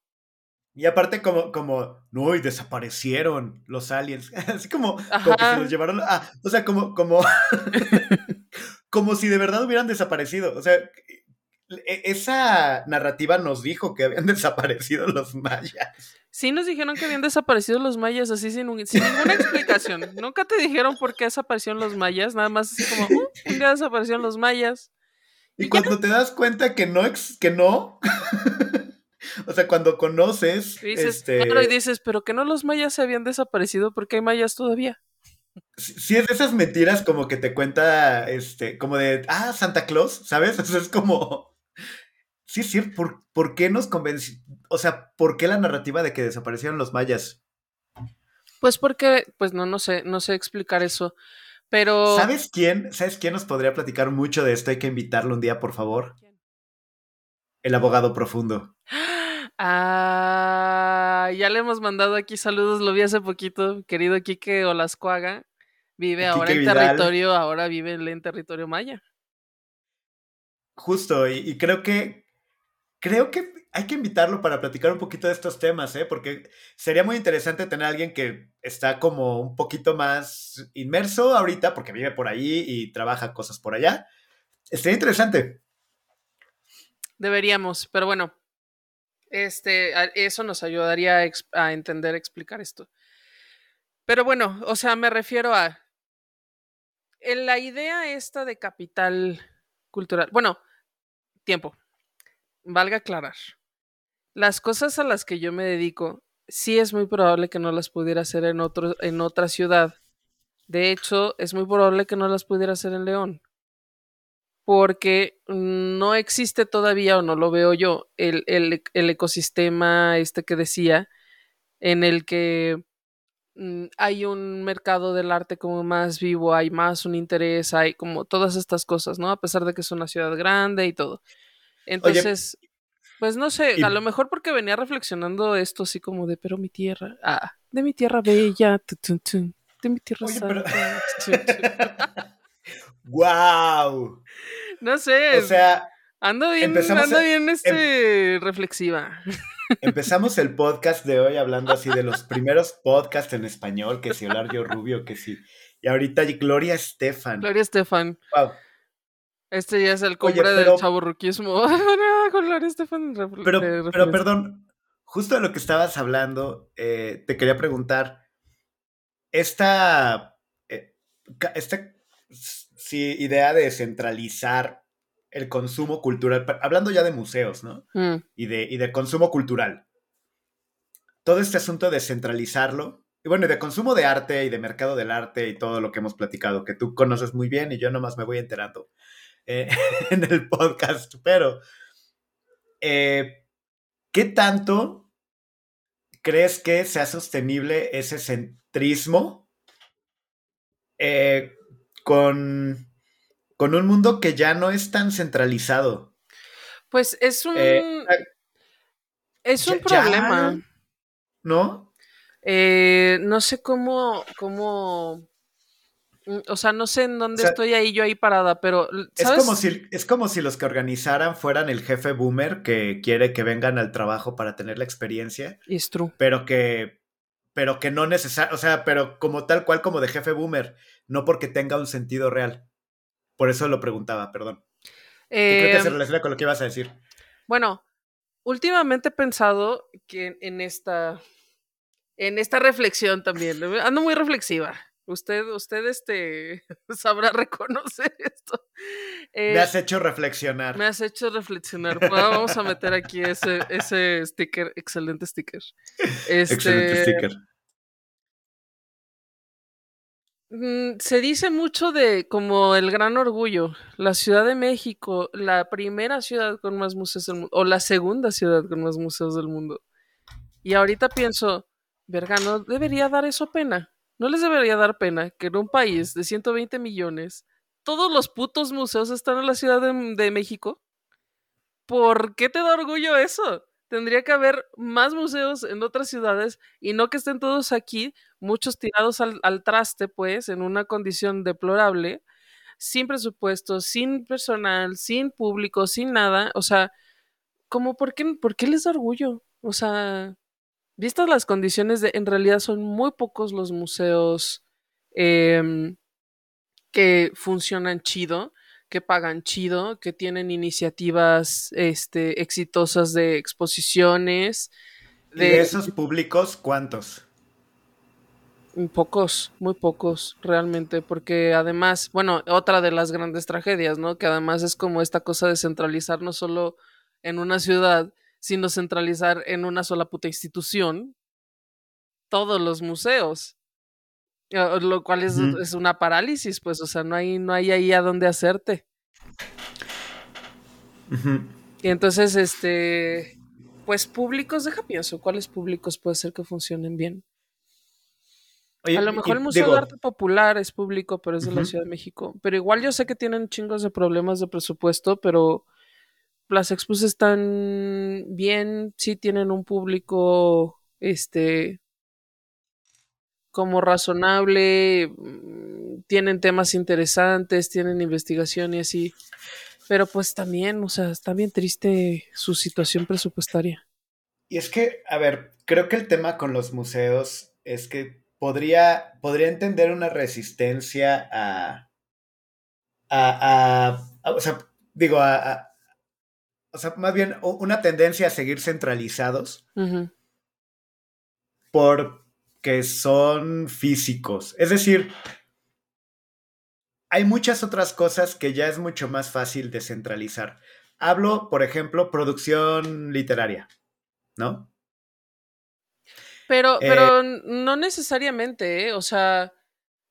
Y aparte como, como, no, y desaparecieron los aliens. Así como, como que se los llevaron. Ah, o sea, como, como, como si de verdad hubieran desaparecido. O sea, esa narrativa nos dijo que habían desaparecido los mayas. Sí, nos dijeron que habían desaparecido los mayas así sin, ninguna explicación. Nunca te dijeron por qué desaparecieron los mayas, nada más así como, uh, un día desaparecieron los mayas. Y, cuando te das cuenta que no, que no, o sea, cuando conoces. Dices, este... y dices, pero que no los mayas se habían desaparecido porque hay mayas todavía. Sí, es de esas mentiras como que te cuenta, este, como de, ah, Santa Claus, ¿sabes? O sea, es como, sí, sí, ¿por, ¿por qué nos convenció? O sea, ¿por qué la narrativa de que desaparecieron los mayas? Pues porque, pues no, no sé, no sé explicar eso, pero... ¿Sabes quién? ¿Sabes quién nos podría platicar mucho de esto? Hay que invitarlo un día, por favor. El abogado profundo. Ah, ya le hemos mandado aquí saludos, lo vi hace poquito, querido Quique Olascuaga. Vive ahora en territorio, ahora vive en territorio maya. Justo, y, creo que creo que hay que invitarlo para platicar un poquito de estos temas, ¿eh? Porque sería muy interesante tener a alguien que está como un poquito más inmerso ahorita, porque vive por ahí y trabaja cosas por allá. Sería interesante. Deberíamos, pero bueno, este, eso nos ayudaría a, entender, explicar esto. Pero bueno, o sea, me refiero a en la idea esta de capital cultural. Bueno, tiempo. Valga aclarar. Las cosas a las que yo me dedico, sí es muy probable que no las pudiera hacer en, otro, en otra ciudad. De hecho, es muy probable que no las pudiera hacer en León porque no existe todavía, o no lo veo yo, el, ecosistema este que decía, en el que mm, hay un mercado del arte como más vivo, hay más un interés, hay como todas estas cosas, ¿no? A pesar de que es una ciudad grande y todo. Entonces, pues no sé, a lo mejor porque venía reflexionando esto así como de, pero mi tierra, ah, de mi tierra bella, de mi tierra santa. ¡Wow! No sé. O sea. Ando bien, ando bien em este, reflexiva. Empezamos el podcast de hoy hablando así de los primeros podcasts en español, que si Olario Rubio, que si. Y ahorita Gloria Estefan. Gloria Estefan. Wow. Este ya es el cumbre del chaburruquismo. Gloria Estefan. Pero, pero perdón, justo de lo que estabas hablando, eh, te quería preguntar. Esta. Eh, esta sí, idea de centralizar el consumo cultural, hablando ya de museos, ¿no? Mm. Y, de, y de consumo cultural. Todo este asunto de centralizarlo, y bueno, y de consumo de arte y de mercado del arte y todo lo que hemos platicado, que tú conoces muy bien y yo nomás me voy enterando eh, en el podcast, pero eh, ¿qué tanto crees que sea sostenible ese centrismo eh, con, con un mundo que ya no es tan centralizado? Pues es un. Es un ya- ya- problema. ¿No? Eh, no sé cómo, cómo, o sea, no sé en dónde O sea, estoy ahí yo ahí parada, pero Es como, si, es como si los que organizaran fueran el jefe boomer que quiere que vengan al trabajo para tener la experiencia, It's true. pero que, pero que no necesariamente, o sea, pero como tal cual como de jefe boomer, no porque tenga un sentido real. Por eso lo preguntaba, perdón. Que creo que se Eh, relaciona con lo que ibas a decir. bueno, últimamente he pensado que en esta, en esta reflexión también, ando muy reflexiva. Usted, usted, este, sabrá reconocer esto. Eh, Me has hecho reflexionar. me has hecho reflexionar. Bueno, vamos a meter aquí ese, ese sticker, excelente sticker. Excelente Este, sticker. Mm, Se dice mucho de como el gran orgullo, la Ciudad de México, la primera ciudad con más museos del mundo, o la segunda ciudad con más museos del mundo. Y ahorita pienso, verga, no debería dar eso pena. No les debería dar pena que en un país de 120 millones, todos los putos museos están en la Ciudad de, México. ¿Por qué te da orgullo eso? Tendría que haber más museos en otras ciudades y no que estén todos aquí, muchos tirados al, al traste, pues, en una condición deplorable, sin presupuesto, sin personal, sin público, sin nada. O sea, como por qué, por qué les da orgullo? O sea, vistas las condiciones de, en realidad son muy pocos los museos em, que funcionan chido, que pagan chido, que tienen iniciativas este, exitosas de exposiciones. ¿Y de esos públicos cuántos? Pocos, muy pocos, realmente, porque además, bueno, otra de las grandes tragedias, ¿no? Que además es como esta cosa de centralizar no solo en una ciudad, sino centralizar en una sola puta institución todos los museos. Lo cual es, una parálisis, pues, o sea, no hay, no hay ahí a dónde hacerte. Y entonces, este, pues públicos, deja pienso, ¿cuáles públicos puede ser que funcionen bien? Oye, A lo y- mejor el Museo digo, de Arte Popular es público, pero es de la. Ciudad de México. Pero igual yo sé que tienen chingos de problemas de presupuesto, pero las expos están bien, sí tienen un público, este, como razonable, mm, tienen temas interesantes, tienen investigación y así. Pero pues también, o sea, está bien triste su situación presupuestaria. Y es que, a ver, creo que el tema con los museos es que podría, podría entender una resistencia a, a, a- a- o sea, digo, a, a- o sea, más bien una tendencia a seguir centralizados porque son físicos. Es decir, hay muchas otras cosas que ya es mucho más fácil descentralizar. Hablo, por ejemplo, producción literaria, ¿no? Pero, Eh, pero no necesariamente, ¿eh? O sea,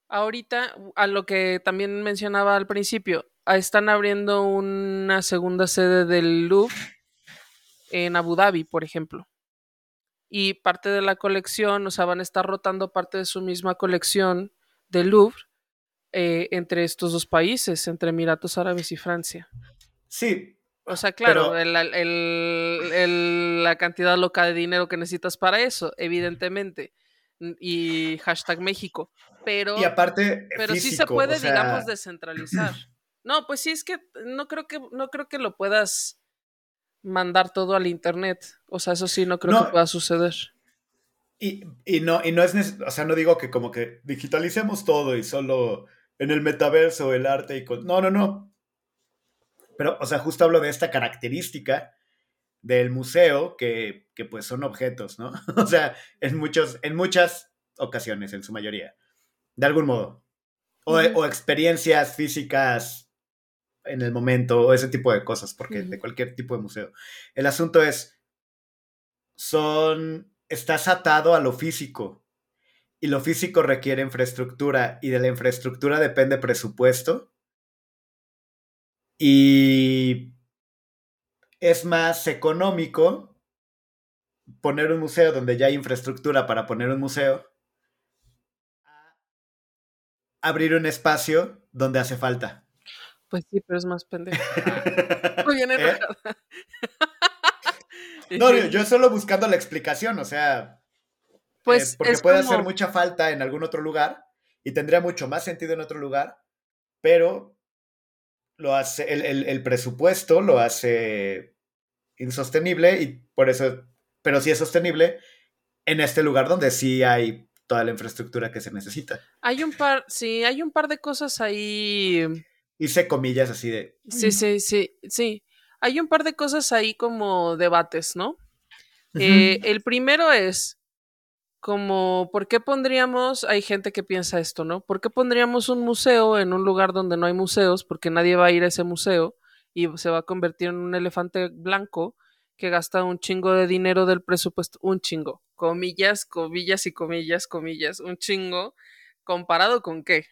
ahorita, a lo que también mencionaba al principio, están abriendo una segunda sede del Louvre en Abu Dhabi, por ejemplo. Y parte de la colección, o sea, van a estar rotando parte de su misma colección del Louvre eh, entre estos dos países, entre Emiratos Árabes y Francia. Sí, O sea, claro, Pero- el- el- el- la cantidad loca de dinero que necesitas para eso, evidentemente. Y hashtag México. Pero, y aparte, pero sí se puede, o sea, digamos, descentralizar. No, pues sí, es que no creo que, no creo que lo puedas mandar todo al internet. O sea, eso sí, no creo No. que pueda suceder. Y, y no, y no es, o sea, no digo que como que digitalicemos todo y solo en el metaverso el arte y con... No, no, no. Pero, o sea, justo hablo de esta característica del museo que, que pues son objetos, ¿no? O sea, en, muchos, en muchas ocasiones, en su mayoría, de algún modo. O, o experiencias físicas en el momento o ese tipo de cosas, porque de cualquier tipo de museo. El asunto es, son, estás atado a lo físico y lo físico requiere infraestructura y de la infraestructura depende presupuesto y es más económico poner un museo donde ya hay infraestructura para poner un museo abrir un espacio donde hace falta. Pues sí, pero es más pendejo. Muy bien ¿Eh? No, yo solo buscando la explicación, o sea, pues eh, porque puede hacer mucha falta en algún otro lugar y tendría mucho más sentido en otro lugar, pero lo hace, el, presupuesto lo hace insostenible y por eso, pero sí es sostenible en este lugar donde sí hay toda la infraestructura que se necesita. Hay un par, sí, hay un par de cosas ahí. Hice comillas así de. Sí, sí, sí, sí. Hay un par de cosas ahí como debates, ¿no? Eh, el primero es como, ¿por qué pondríamos, hay gente que piensa esto, ¿no? ¿Por qué pondríamos un museo en un lugar donde no hay museos? Porque nadie va a ir a ese museo y se va a convertir en un elefante blanco que gasta un chingo de dinero del presupuesto, un chingo, comillas, comillas y comillas, comillas, un chingo, comparado con qué.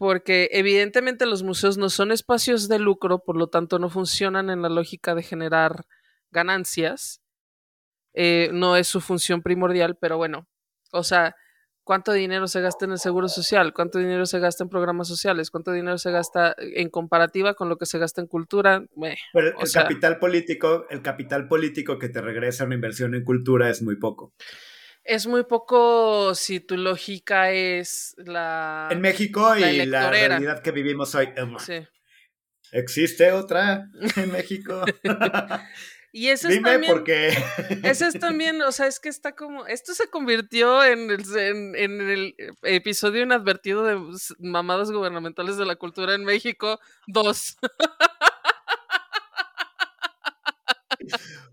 Porque evidentemente los museos no son espacios de lucro, por lo tanto no funcionan en la lógica de generar ganancias. Eh, no es su función primordial, pero bueno, o sea, cuánto dinero se gasta en el seguro social, cuánto dinero se gasta en programas sociales, cuánto dinero se gasta en comparativa con lo que se gasta en cultura. Pero el capital político, el capital político que te regresa una inversión en cultura es muy poco. Es muy poco si tu lógica es la. En México y la realidad que vivimos hoy. Sí. ¿Existe otra en México? Y eso es también, Eso es también, o sea, es que está como. Esto se convirtió en el, en, el episodio inadvertido de mamadas gubernamentales de la cultura en México 2.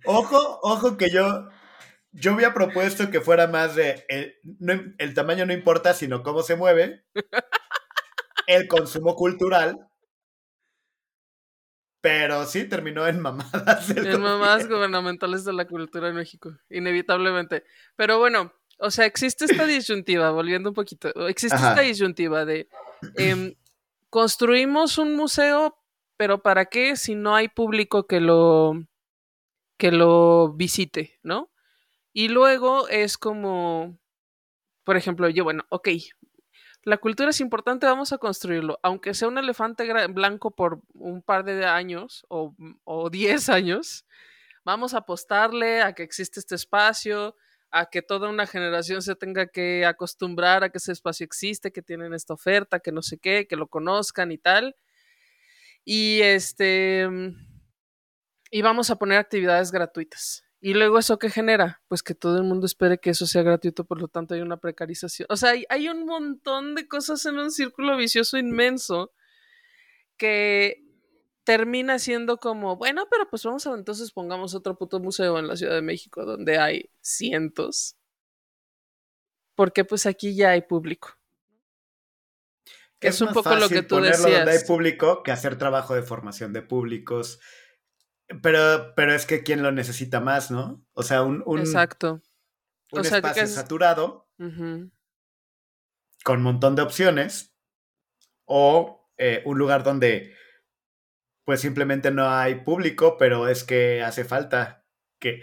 Ojo, ojo que yo. Yo había propuesto que fuera más de. El, el tamaño no importa, sino cómo se mueve. El consumo cultural pero sí terminó en mamadas. En mamadas gubernamentales de la cultura en México, inevitablemente. Pero bueno, o sea, existe esta disyuntiva, volviendo un poquito, existe esta disyuntiva de em, construimos un museo, pero ¿para qué si no hay público que lo que lo visite, ¿no? Y luego es como, por ejemplo, yo, bueno, ok, la cultura es importante, vamos a construirlo. Aunque sea un elefante blanco por un par de años o, o 10 años, vamos a apostarle a que existe este espacio, a que toda una generación se tenga que acostumbrar a que ese espacio existe, que tienen esta oferta, que no sé qué, que lo conozcan y tal. Y este y vamos a poner actividades gratuitas. Y luego eso que genera, pues que todo el mundo espere que eso sea gratuito, por lo tanto hay una precarización. O sea, hay, un montón de cosas en un círculo vicioso inmenso que termina siendo como, bueno, pero pues vamos a entonces pongamos otro puto museo en la Ciudad de México donde hay cientos. Porque pues aquí ya hay público. es, es un poco lo que tú decías. Donde hay público que hacer trabajo de formación de públicos, pero, pero es que quién lo necesita más, ¿no? O sea, un, un, Exacto. un espacio saturado con un montón de opciones o eh, un lugar donde pues simplemente no hay público, pero es que hace falta que...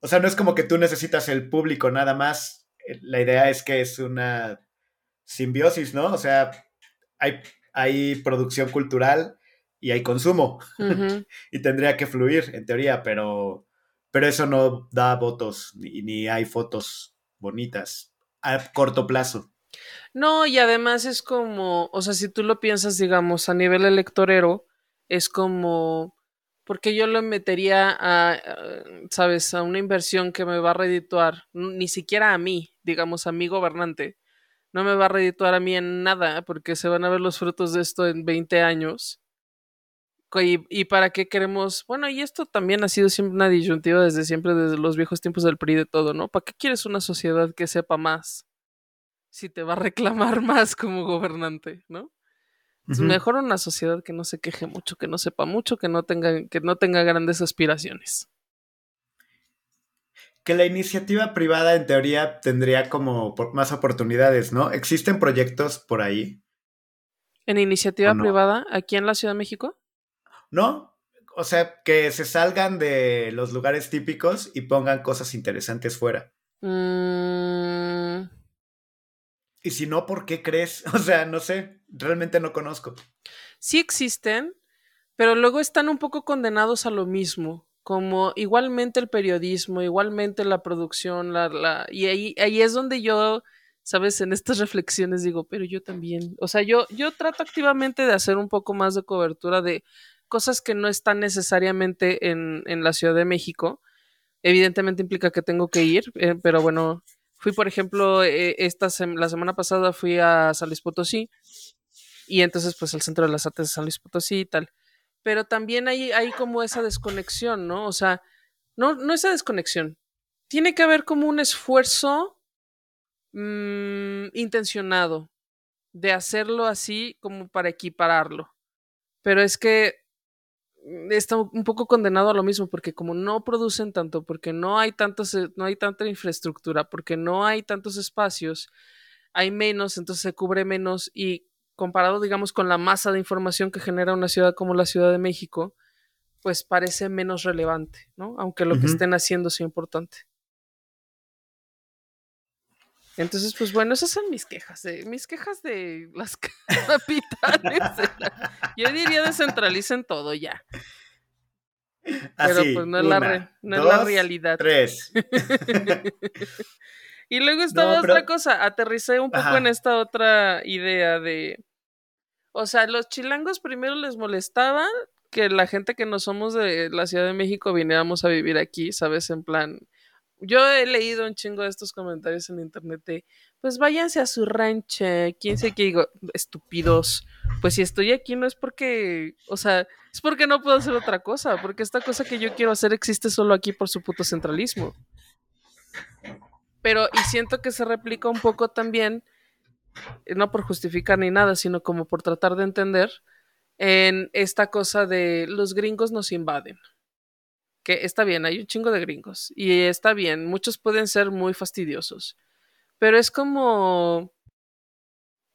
O sea, no es como que tú necesitas el público nada más. Eh, la idea es que es una simbiosis, ¿no? O sea, hay, hay producción cultural y hay consumo. y tendría que fluir, en teoría, pero, pero eso no da votos ni, ni hay fotos bonitas a corto plazo. No, y además es como, o sea, si tú lo piensas, digamos, a nivel electorero, es como, porque yo lo metería a, sabes, a una inversión que me va a redituar, ni siquiera a mí, digamos, a mi gobernante, no me va a redituar a mí en nada, porque se van a ver los frutos de esto en 20 años. Y, para qué queremos, bueno, y esto también ha sido siempre una disyuntiva desde siempre, desde los viejos tiempos del PRI de todo, ¿no? ¿Para qué quieres una sociedad que sepa más? Si te va a reclamar más como gobernante, ¿no? Es mejor una sociedad que no se queje mucho, que no sepa mucho, que no tenga, que no tenga grandes aspiraciones. Que la iniciativa privada en teoría tendría como más oportunidades, ¿no? ¿Existen proyectos por ahí? ¿En iniciativa privada aquí en la Ciudad de México? No, o sea, que se salgan de los lugares típicos y pongan cosas interesantes fuera. Mm. Y si no, ¿por qué crees? O sea, no sé, realmente no conozco. Sí existen, pero luego están un poco condenados a lo mismo, como igualmente el periodismo, igualmente la producción, la, la y ahí, ahí es donde yo, sabes, en estas reflexiones digo, pero yo también, o sea, yo, yo trato activamente de hacer un poco más de cobertura de cosas que no están necesariamente en, en la Ciudad de México. Evidentemente implica que tengo que ir, eh, pero bueno, Fui, por ejemplo, eh, esta la semana pasada fui a San Luis Potosí y entonces pues al Centro de las Artes de San Luis Potosí y tal. Pero también hay, hay como esa desconexión, ¿no? O sea, no, no esa desconexión. Tiene que haber como un esfuerzo mm, intencionado de hacerlo así como para equipararlo. Pero es que está un poco condenado a lo mismo porque como no producen tanto, porque no hay tantos, eh, no hay tanta infraestructura, porque no hay tantos espacios, hay menos, entonces se cubre menos y comparado digamos con la masa de información que genera una ciudad como la Ciudad de México, pues parece menos relevante, ¿no? Aunque lo que estén haciendo sea importante. Entonces, pues bueno, esas son mis quejas, mis quejas de las capitales. yo diría descentralicen todo ya. Pero pues no, es, la, no la realidad. Tres. y luego estaba otra cosa, aterricé un poco en esta otra idea de, o sea, los chilangos primero les molestaba que la gente que no somos de la Ciudad de México viniéramos a vivir aquí, ¿sabes? En plan, yo he leído un chingo de estos comentarios en internet de, pues váyanse a su rancho, quién sé qué digo, estúpidos. Pues si estoy aquí no es porque, o sea, es porque no puedo hacer otra cosa, porque esta cosa que yo quiero hacer existe solo aquí por su puto centralismo. Pero, y siento que se replica un poco también, eh, no por justificar ni nada, sino como por tratar de entender, en esta cosa de los gringos nos invaden que está bien, hay un chingo de gringos y está bien, muchos pueden ser muy fastidiosos, pero es como,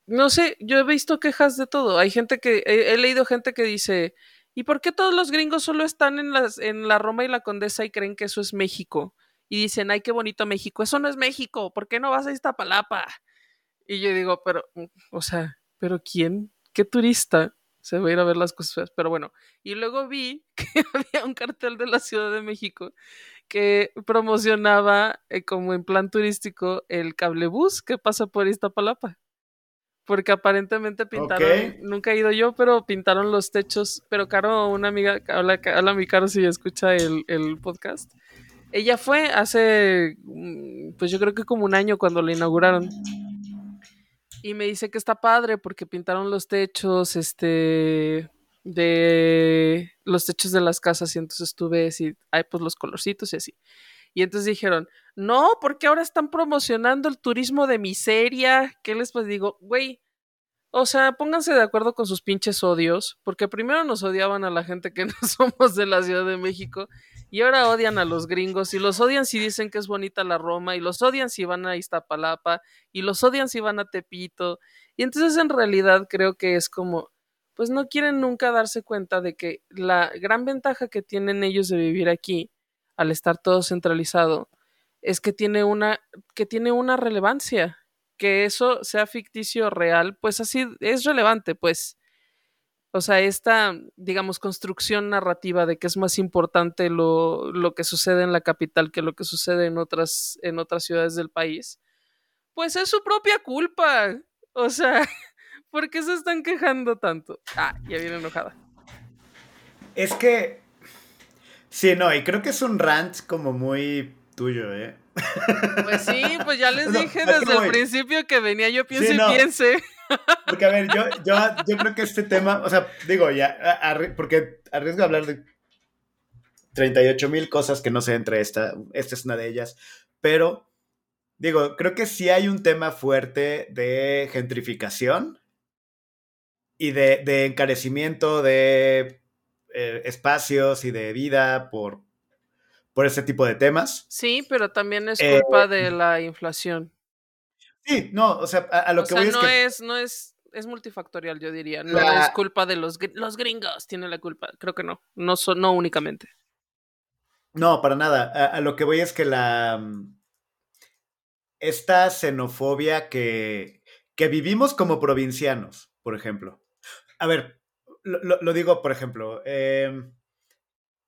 no sé, yo he visto quejas de todo, hay gente que, he, leído gente que dice, ¿y por qué todos los gringos solo están en, las, en la Roma y la Condesa y creen que eso es México? Y dicen, ay, qué bonito México, eso no es México, ¿por qué no vas a Iztapalapa? Y yo digo, pero, o sea, ¿pero quién? ¿Qué turista se va a ir a ver las cosas pero bueno. Y luego vi que había un cartel de la Ciudad de México que promocionaba eh, como en plan turístico el cablebús que pasa por Iztapalapa. Porque aparentemente pintaron, nunca he ido yo, pero pintaron los techos. Pero Caro, una amiga, habla, habla mi Caro si escucha el, el podcast. Ella fue hace, mm, pues yo creo que como un año cuando lo inauguraron y me dice que está padre porque pintaron los techos, este, de los techos de las casas y entonces ves y hay pues los colorcitos y así. Y entonces dijeron, no, porque ahora están promocionando el turismo de miseria. ¿Qué les pues digo? Güey, o sea, pónganse de acuerdo con sus pinches odios, porque primero nos odiaban a la gente que no somos de la Ciudad de México y ahora odian a los gringos y los odian si dicen que es bonita la Roma y los odian si van a Iztapalapa y los odian si van a Tepito. Y entonces en realidad creo que es como, pues no quieren nunca darse cuenta de que la gran ventaja que tienen ellos de vivir aquí, al estar todo centralizado, es que tiene una, que tiene una relevancia. Que eso sea ficticio o real, pues así es relevante, pues o sea, esta, digamos, construcción narrativa de que es más importante lo, lo, que sucede en la capital que lo que sucede en otras, en otras ciudades del país, pues es su propia culpa. O sea, ¿por qué se están quejando tanto? Ah, ya viene enojada. Es que, sí, no, y creo que es un rant como muy tuyo, ¿eh? Pues sí, pues ya les dije desde el principio que venía yo piense y piense. Porque, a ver, yo, yo, yo creo que este tema, o sea, digo, ya, porque arriesgo a hablar de 38 mil cosas que no sé entre esta, esta es una de ellas, pero digo, creo que sí hay un tema fuerte de gentrificación y de, de encarecimiento de eh, espacios y de vida por, por ese tipo de temas. Sí, pero también es Eh, culpa de la inflación. Sí, no, o sea, a, a lo o que sea, voy es no que es, no es, es multifactorial, yo diría. No La- es culpa de los, los gringos, tiene la culpa. Creo que no. No, son, no únicamente. No, para nada. A, a lo que voy es que la. mm, Esta xenofobia que, que vivimos como provincianos, por ejemplo. A ver, lo, lo- lo digo, por ejemplo. em,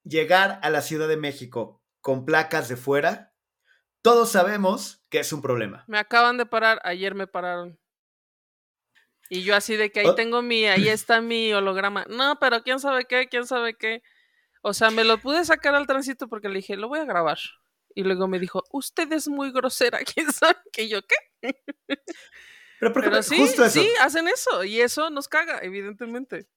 llegar a la Ciudad de México con placas de fuera, todos sabemos que es un problema. Me acaban de parar, ayer me pararon. Y yo así de que ahí Oh. tengo mi, ahí está mi holograma. No, pero quién sabe qué, quién sabe qué. O sea, me lo pude sacar al tránsito porque le dije, lo voy a grabar. Y luego me dijo, usted es muy grosera, quién sabe qué yo qué. Pero, por ejemplo, Pero sí, justo eso. sí, hacen eso. Y eso nos caga, evidentemente.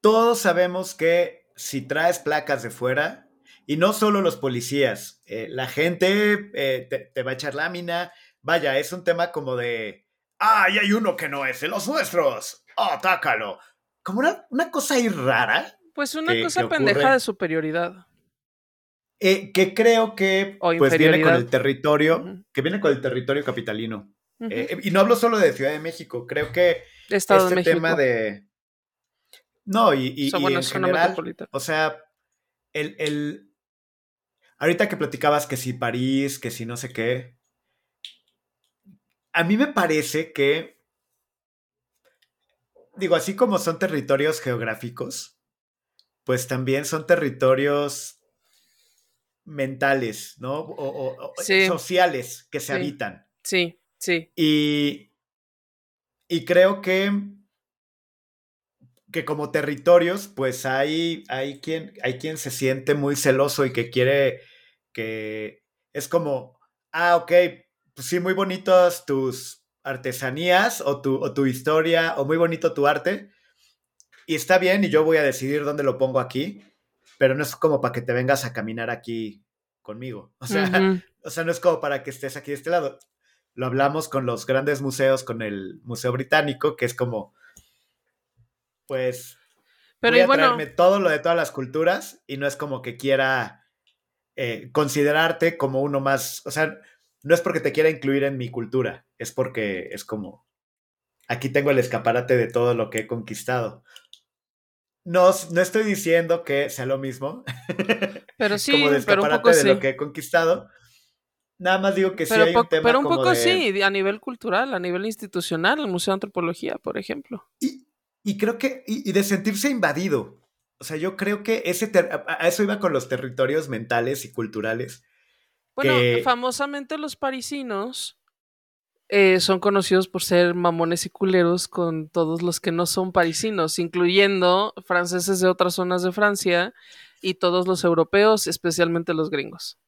todos sabemos que si traes placas de fuera, y no solo los policías, eh, la gente eh, te, te va a echar lámina, vaya, es un tema como de, ah, y hay uno que no es de los nuestros, atácalo. Como una, una cosa ahí rara, Pues una que- cosa que pendeja de superioridad. eh, que creo que O pues viene con el territorio, que viene con el territorio capitalino. Y no hablo solo de Ciudad de México, creo que Estado este de tema de... No, y, y- y en general. O sea, el, el- Ahorita que platicabas que si París, que si no sé qué. A mí me parece que. Digo, así como son territorios geográficos, pues también son territorios mentales, ¿no? O, o- o Sí. sociales que se Sí. habitan. Sí, sí. Y, y creo que, que como territorios, pues hay, hay, quien, hay quien se siente muy celoso y que quiere que es como, ah, ok, pues sí, muy bonitos tus artesanías o tu, o tu historia o muy bonito tu arte. Y está bien y yo voy a decidir dónde lo pongo aquí, pero no es como para que te vengas a caminar aquí conmigo. O sea, o sea, no es como para que estés aquí de este lado. Lo hablamos con los grandes museos, con el Museo Británico, que es como, pues, Pero voy a bueno, traerme todo lo de todas las culturas y no es como que quiera eh, considerarte como uno más, o sea, no es porque te quiera incluir en mi cultura, es porque es como, aquí tengo el escaparate de todo lo que he conquistado. No, no estoy diciendo que sea lo mismo, pero sí, como de pero un poco de sí. lo que he conquistado. Nada más digo que sí hay un tema pero un como poco de- sí, a nivel cultural, a nivel institucional, el Museo de Antropología, por ejemplo. Y, y creo que, y, y de sentirse invadido. O sea, yo creo que ese a, eso iba con los territorios mentales y culturales. Bueno, que- famosamente los parisinos eh, son conocidos por ser mamones y culeros con todos los que no son parisinos, incluyendo franceses de otras zonas de Francia y todos los europeos, especialmente los gringos.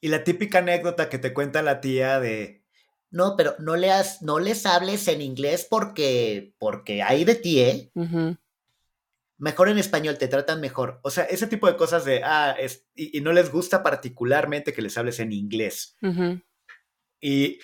Y la típica anécdota que te cuenta la tía de, No, pero no, leas, no les hables en inglés porque, porque hay de ti, ¿eh? Ujú. Mejor en español, te tratan mejor. O sea, ese tipo de cosas de, ah, es, y, y no les gusta particularmente que les hables en inglés. Y,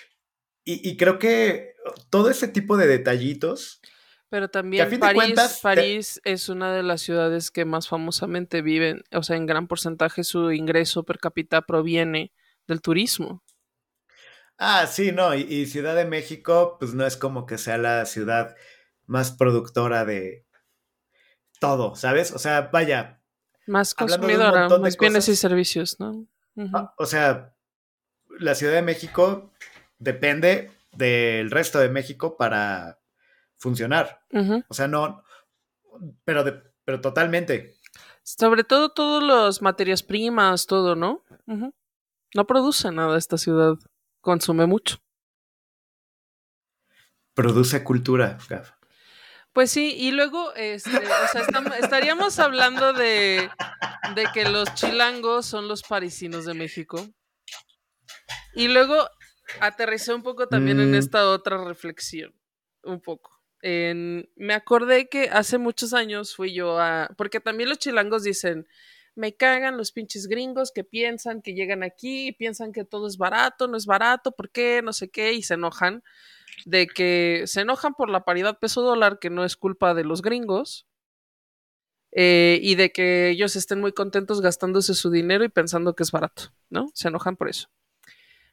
y, y creo que todo ese tipo de detallitos, Pero también fin de París, cuentas te- París es una de las ciudades que más famosamente viven, o sea, en gran porcentaje su ingreso per cápita proviene del turismo. ah, sí, no, y, y Ciudad de México, pues no es como que sea la ciudad más productora de todo, ¿sabes? O sea, vaya, Más consumidora, de más bienes y servicios, ¿no? Ah, o sea, la Ciudad de México depende del resto de México para funcionar. O sea, no, pero, de- pero totalmente. Sobre todo todas las materias primas, todo, ¿no? No produce nada esta ciudad, consume mucho. Produce cultura. Gaf. Pues sí, y luego, este, o sea, estam- estaríamos hablando de, de que los chilangos son los parisinos de México. Y luego aterricé un poco también en Mm. esta otra reflexión, un poco. En- me acordé que hace muchos años fui yo a, porque también los chilangos dicen, me cagan los pinches gringos que piensan que llegan aquí y piensan que todo es barato, no es barato, ¿por qué? No sé qué, y se enojan. De que se enojan por la paridad peso dólar, que no es culpa de los gringos, eh, y de que ellos estén muy contentos gastándose su dinero y pensando que es barato, ¿no? Se enojan por eso.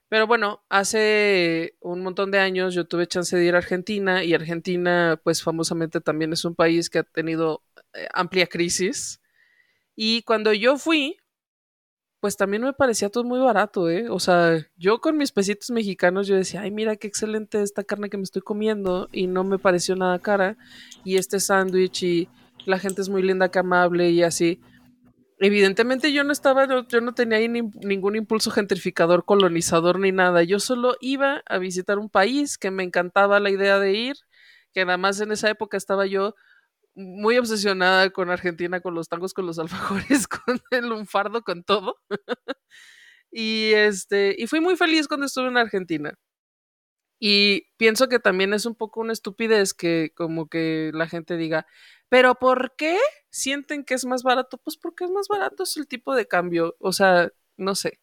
Pero bueno, hace un montón de años yo tuve chance de ir a Argentina y Argentina, pues famosamente también es un país que ha tenido eh, amplia crisis. Y cuando yo fui, pues también me parecía todo muy barato, ¿eh? O sea, yo con mis pesitos mexicanos yo decía, ay, mira qué excelente esta carne que me estoy comiendo y no me pareció nada cara. Y este sándwich y la gente es muy linda, que amable y así. Evidentemente yo no estaba, yo no tenía ahí ningún impulso gentrificador, colonizador ni nada. Yo solo iba a visitar un país que me encantaba la idea de ir, que nada más en esa época estaba yo muy obsesionada con Argentina, con los tangos, con los alfajores, con el lunfardo, con todo. y este, y fui muy feliz cuando estuve en Argentina. Y pienso que también es un poco una estupidez que como que la gente diga, pero ¿por qué sienten que es más barato? Pues porque es más barato, es el tipo de cambio. O sea, no sé.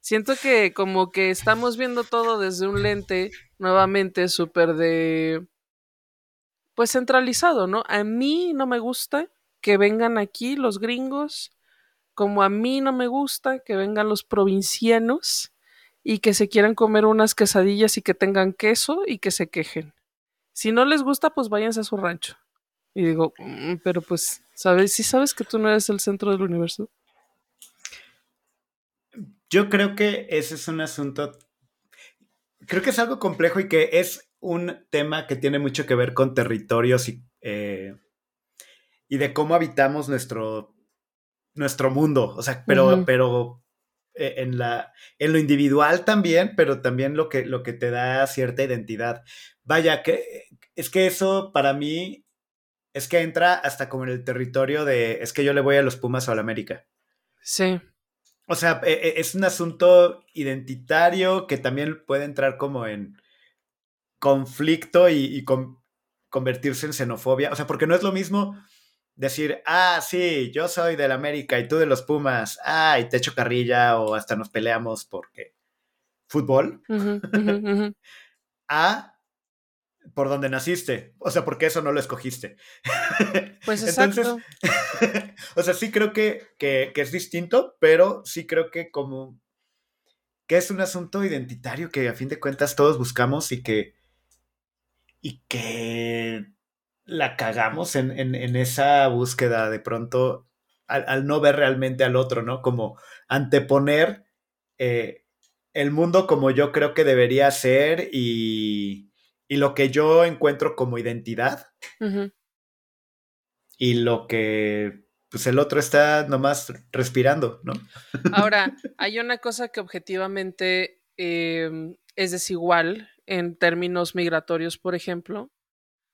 Siento que como que estamos viendo todo desde un lente nuevamente súper de pues centralizado, ¿no? A mí no me gusta que vengan aquí los gringos, como a mí no me gusta que vengan los provincianos y que se quieran comer unas quesadillas y que tengan queso y que se quejen. Si no les gusta, pues váyanse a su rancho. Y digo, mm, pero pues, ¿sabes? ¿Sí sabes que tú no eres el centro del universo? Yo creo que ese es un asunto, creo que es algo complejo y que es un tema que tiene mucho que ver con territorios y, eh, y de cómo habitamos nuestro, nuestro mundo. O sea, pero, pero eh, en, la, en lo individual también, pero también lo que, lo que te da cierta identidad. Vaya, que es que eso para mí es que entra hasta como en el territorio de es que yo le voy a los Pumas o a la América. Sí. O sea, e, e, es un asunto identitario que también puede entrar como en conflicto y, convertirse en xenofobia. O sea, porque no es lo mismo decir, ah, sí, yo soy del América y tú de los Pumas, ah, y te echo carrilla o hasta nos peleamos porque fútbol, a por donde naciste, o sea, porque eso no lo escogiste. Pues exacto. o sea, sí creo que, que, que, es distinto, pero sí creo que como que es un asunto identitario que a fin de cuentas todos buscamos y que y que la cagamos en, esa búsqueda de pronto al, no ver realmente al otro, ¿no? Como anteponer eh, el mundo como yo creo que debería ser y, y lo que yo encuentro como identidad y lo que pues el otro está nomás respirando, ¿no? Ahora, hay una cosa que objetivamente em, es desigual en términos migratorios, por ejemplo.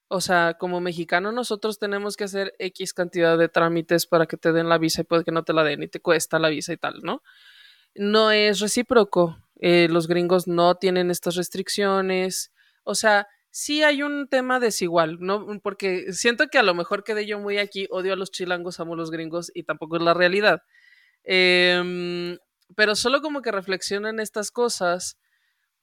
O sea, como mexicano nosotros tenemos que hacer X cantidad de trámites para que te den la visa y puede que no te la den y te cuesta la visa y tal, ¿no? No es recíproco. Eh, los gringos no tienen estas restricciones. O sea, sí hay un tema desigual, ¿no? Porque siento que a lo mejor quedé yo muy aquí, odio a los chilangos, amo a los gringos y tampoco es la realidad. Em, pero solo como que reflexionan estas cosas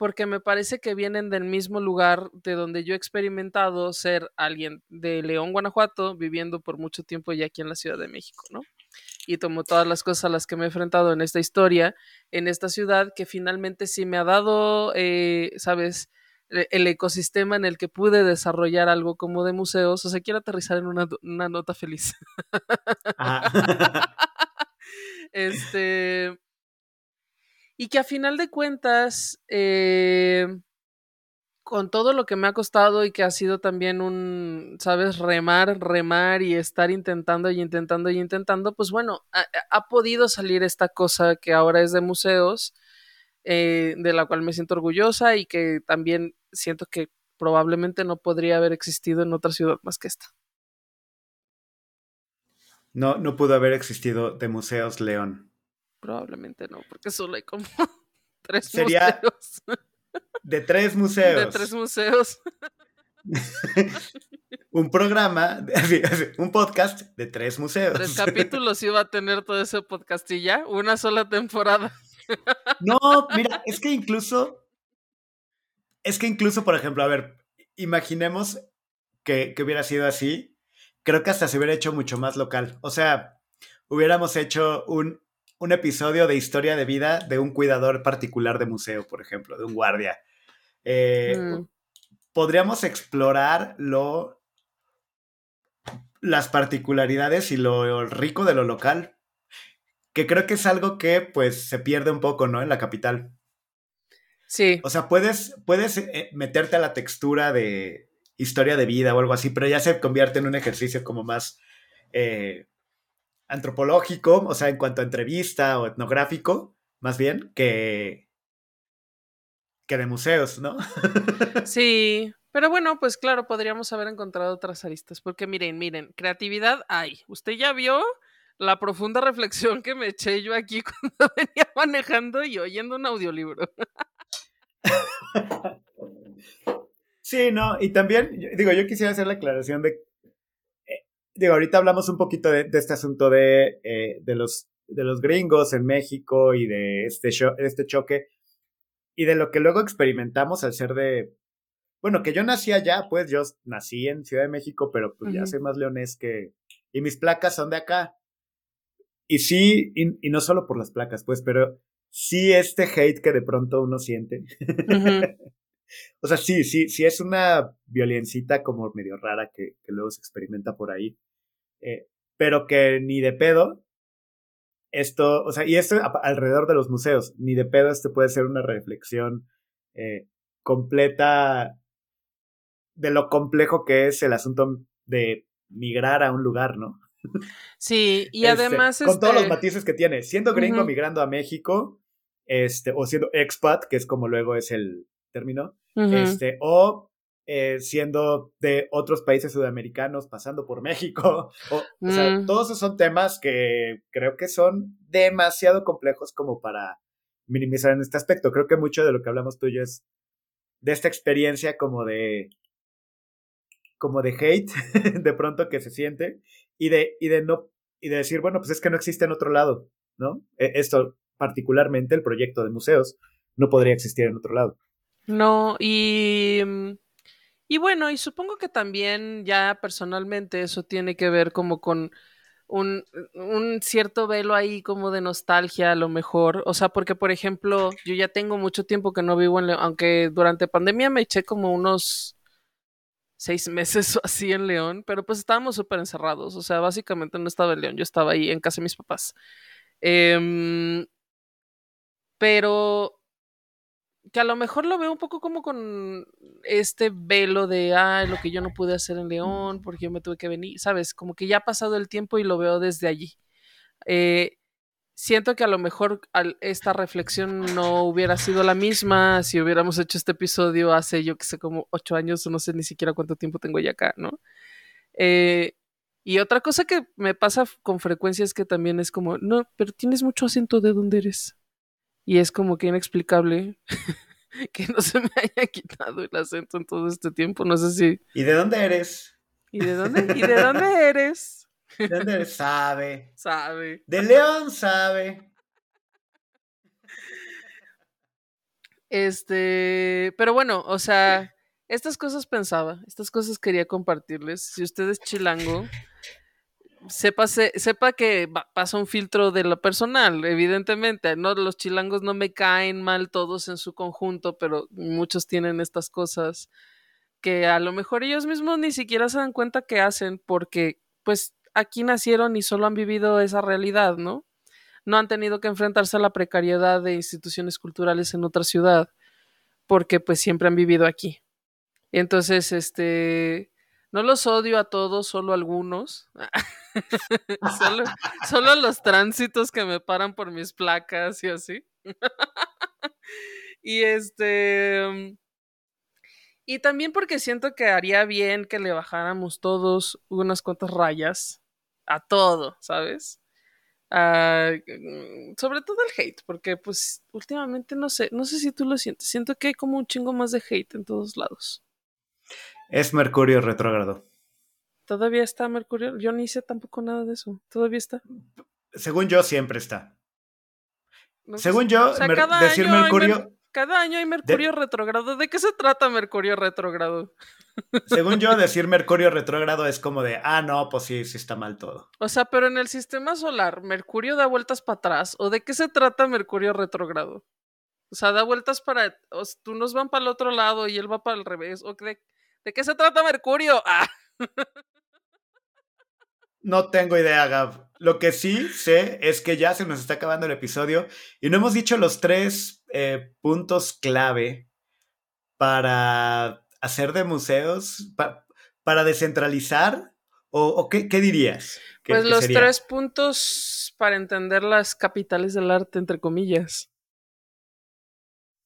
porque me parece que vienen del mismo lugar de donde yo he experimentado ser alguien de León, Guanajuato, viviendo por mucho tiempo ya aquí en la Ciudad de México, ¿no? Y tomo todas las cosas a las que me he enfrentado en esta historia, en esta ciudad, que finalmente sí me ha dado, eh, ¿sabes? E, el ecosistema en el que pude desarrollar algo como de museos, o sea, quiero aterrizar en una, una nota feliz. este, y que a final de cuentas, eh, con todo lo que me ha costado y que ha sido también un, sabes, remar, remar y estar intentando y intentando y intentando, pues bueno, ha, podido salir esta cosa que ahora es de museos, eh, de la cual me siento orgullosa y que también siento que probablemente no podría haber existido en otra ciudad más que esta. No, no pudo haber existido de Museos León. Probablemente no, porque solo hay como tres Sería museos. De tres museos. De tres museos. un programa, un podcast de tres museos. Tres capítulos iba a tener todo ese podcast y ya, una sola temporada. No, mira, es que incluso Es que incluso, por ejemplo, a ver, imaginemos que, que hubiera sido así. Creo que hasta se hubiera hecho mucho más local. O sea, hubiéramos hecho un, un episodio de historia de vida de un cuidador particular de museo, por ejemplo, de un guardia. Eh, Mm. Podríamos explorar lo, las particularidades y lo rico de lo local, que creo que es algo que pues se pierde un poco, ¿no? En la capital. Sí, O sea, puedes, puedes eh, meterte a la textura de historia de vida o algo así, pero ya se convierte en un ejercicio como más eh, antropológico, o sea, en cuanto a entrevista o etnográfico, más bien, que, que de museos, ¿no? sí. Pero bueno, pues claro, podríamos haber encontrado otras aristas. Porque miren, miren, creatividad hay. Usted ya vio la profunda reflexión que me eché yo aquí cuando venía manejando y oyendo un audiolibro. Sí, no, y también, digo, yo quisiera hacer la aclaración de, digo, ahorita hablamos un poquito de, de este asunto de, eh, de, los, de los gringos en México y de este, cho- este choque y de lo que luego experimentamos al ser de, bueno, que yo nací allá, pues yo nací en Ciudad de México, pero pues ya soy más leonés que, y mis placas son de acá. Y sí, y, y no solo por las placas, pues, pero sí este hate que de pronto uno siente. O sea, sí, sí, sí es una violencita como medio rara que, que luego se experimenta por ahí. Eh, pero que ni de pedo, esto, o sea, y esto alrededor de los museos, ni de pedo esto puede ser una reflexión eh, completa de lo complejo que es el asunto de migrar a un lugar, ¿no? Sí, y Este, además. Con todos los este, matices que tiene. Siendo gringo migrando a México, este, o siendo expat, que es como luego es el término, este, o eh, siendo de otros países sudamericanos, pasando por México. O, o sea, Mm. todos esos son temas que creo que son demasiado complejos como para minimizar en este aspecto. Creo que mucho de lo que hablamos tú y yo es de esta experiencia como de como de hate de pronto que se siente y de y de no y de decir bueno pues es que no existe en otro lado no E- esto particularmente el proyecto de museos no podría existir en otro lado No, y, mm, y bueno, y supongo que también ya personalmente eso tiene que ver como con un, un cierto velo ahí como de nostalgia a lo mejor. O sea, porque por ejemplo, yo ya tengo mucho tiempo que no vivo en León, aunque durante pandemia me eché como unos seis meses así en León, pero pues estábamos súper encerrados. O sea, básicamente no estaba en León, yo estaba ahí en casa de mis papás. Em, pero que a lo mejor lo veo un poco como con este velo de, ah, lo que yo no pude hacer en León, porque yo me tuve que venir, ¿sabes? Como que ya ha pasado el tiempo y lo veo desde allí. Eh, siento que a lo mejor esta reflexión no hubiera sido la misma si hubiéramos hecho este episodio hace, yo que sé, como ocho años no sé ni siquiera cuánto tiempo tengo ya acá, ¿no? Eh, y otra cosa que me pasa con frecuencia es que también es como, no, pero tienes mucho acento de dónde eres. Y es como que inexplicable que no se me haya quitado el acento en todo este tiempo. No sé si. y de dónde eres ¿Y de dónde, ¿y de dónde eres? de dónde eres sabe Sabe. de León sabe Este. Pero bueno, o sea, estas cosas pensaba, estas cosas quería compartirles. Si usted es chilango, sepa, sepa que pasa un filtro de lo personal, evidentemente. No, los chilangos no me caen mal todos en su conjunto, pero muchos tienen estas cosas que a lo mejor ellos mismos ni siquiera se dan cuenta que hacen porque pues aquí nacieron y solo han vivido esa realidad, ¿no? No han tenido que enfrentarse a la precariedad de instituciones culturales en otra ciudad porque pues siempre han vivido aquí. Entonces, este, no los odio a todos, solo algunos. solo, los tránsitos que me paran por mis placas y así. y este... Y también porque siento que haría bien que le bajáramos todos unas cuantas rayas a todo, ¿sabes? Ah, mm, sobre todo el hate, porque pues últimamente no sé, no sé si tú lo sientes, siento que hay como un chingo más de hate en todos lados. Es Mercurio retrógrado Todavía está Mercurio, yo ni sé tampoco nada de eso, todavía está. según yo siempre está No sé según si- yo o sea, mer- cada decir año hay Mercurio mer- cada año hay Mercurio retrógrado. ¿De qué se trata Mercurio retrógrado? Según yo, decir Mercurio retrógrado es como de, ah, no, pues sí, sí está mal todo. O sea, pero en el sistema solar, ¿Mercurio da vueltas para atrás? ¿O de qué se trata Mercurio retrógrado? O sea, da vueltas para. O sea, tú nos van para el otro lado y él va para el revés. ¿O de, ¿de qué se trata Mercurio? Ah. No tengo idea, Gab. Lo que sí sé es que ya se nos está acabando el episodio y no hemos dicho los tres eh, puntos clave para hacer de museos, para descentralizar, o, qué, dirías? pues los tres puntos para entender las capitales del arte, entre comillas.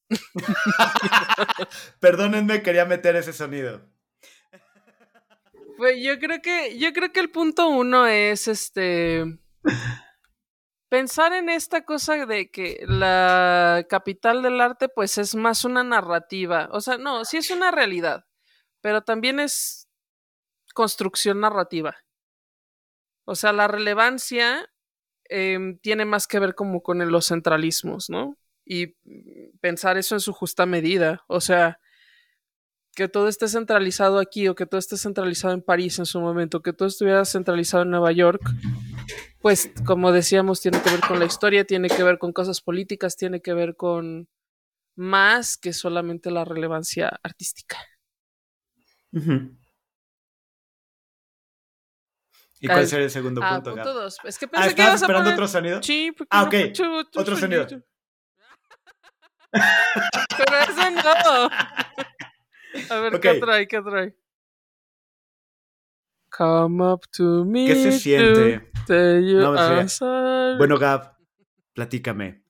Perdónenme, quería meter ese sonido. Pues yo creo que, yo creo que el punto uno es este pensar en esta cosa de que la capital del arte, pues es más una narrativa. O sea, no, sí es una realidad, pero también es construcción narrativa. O sea, la relevancia em, tiene más que ver como con los centralismos, ¿no? Y pensar eso en su justa medida. O sea, que todo esté centralizado aquí o que todo esté centralizado en París en su momento, que todo estuviera centralizado en Nueva York, pues como decíamos, tiene que ver con la historia, tiene que ver con cosas políticas, tiene que ver con más que solamente la relevancia artística. ¿Y cuál sería el segundo ah, punto? dos. Es que ah, pensé que ibas esperando a otro sonido? Sí, ah, ok. otro sonido. Pero eso no. A ver, ¿qué trae? ¿Qué trae? Come up to me. ¿Qué se siente? bueno, Gab, platícame.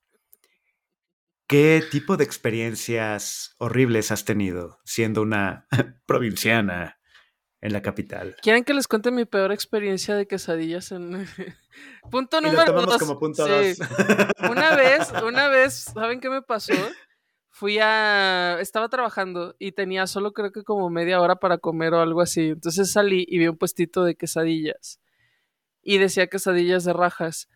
¿Qué tipo de experiencias horribles has tenido siendo una provinciana en la capital? ¿Quieren que les cuente mi peor experiencia de quesadillas en punto número y lo tomamos como punto dos. una vez, una vez, ¿saben qué me pasó? fui a. Estaba trabajando y tenía solo creo que como media hora para comer o algo así. Entonces salí y vi un puestito de quesadillas. Y decía quesadillas de rajas.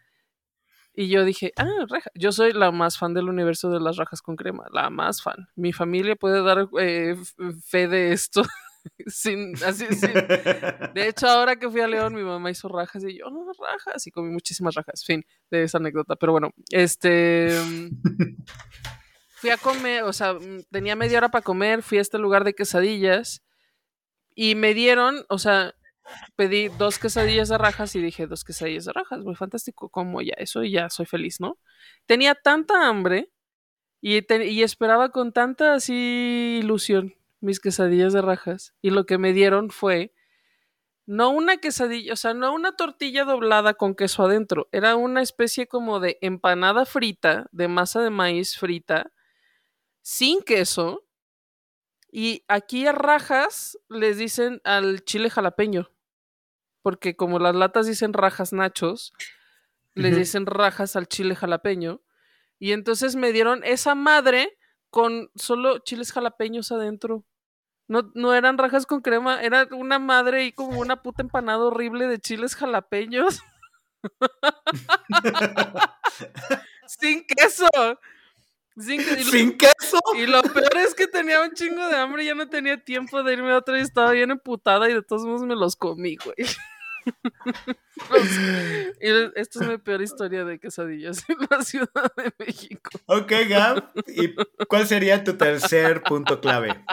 Y yo dije, ah, raja. Yo soy la más fan del universo de las rajas con crema. La más fan. Mi familia puede dar eh, fe de esto. sin, De hecho, ahora que fui a León, mi mamá hizo rajas y yo, oh, rajas. Y comí muchísimas rajas. Fin de esa anécdota. Pero bueno, este. fui a comer, o sea, mm, tenía media hora para comer, fui a este lugar de quesadillas y me dieron, o sea, pedí dos quesadillas de rajas y dije, dos quesadillas de rajas, muy fantástico, como ya eso y ya soy feliz, ¿no? Tenía tanta hambre y, y esperaba con tanta así ilusión mis quesadillas de rajas y lo que me dieron fue no una quesadilla, o sea, no una tortilla doblada con queso adentro, era una especie como de empanada frita, de masa de maíz frita, sin queso. Y aquí a rajas les dicen al chile jalapeño. Porque como las latas dicen rajas nachos, les dicen rajas al chile jalapeño. Y entonces me dieron esa madre con solo chiles jalapeños adentro. No, no eran rajas con crema, era una madre y como una puta empanada horrible de chiles jalapeños. Sin queso. Sin, queso. Y lo peor es que tenía un chingo de hambre y ya no tenía tiempo de irme a otra y estaba bien emputada y de todos modos me los comí, güey. esta es mi peor historia de quesadillas en la Ciudad de México. Ok, Gab. ¿Y cuál sería tu tercer punto clave?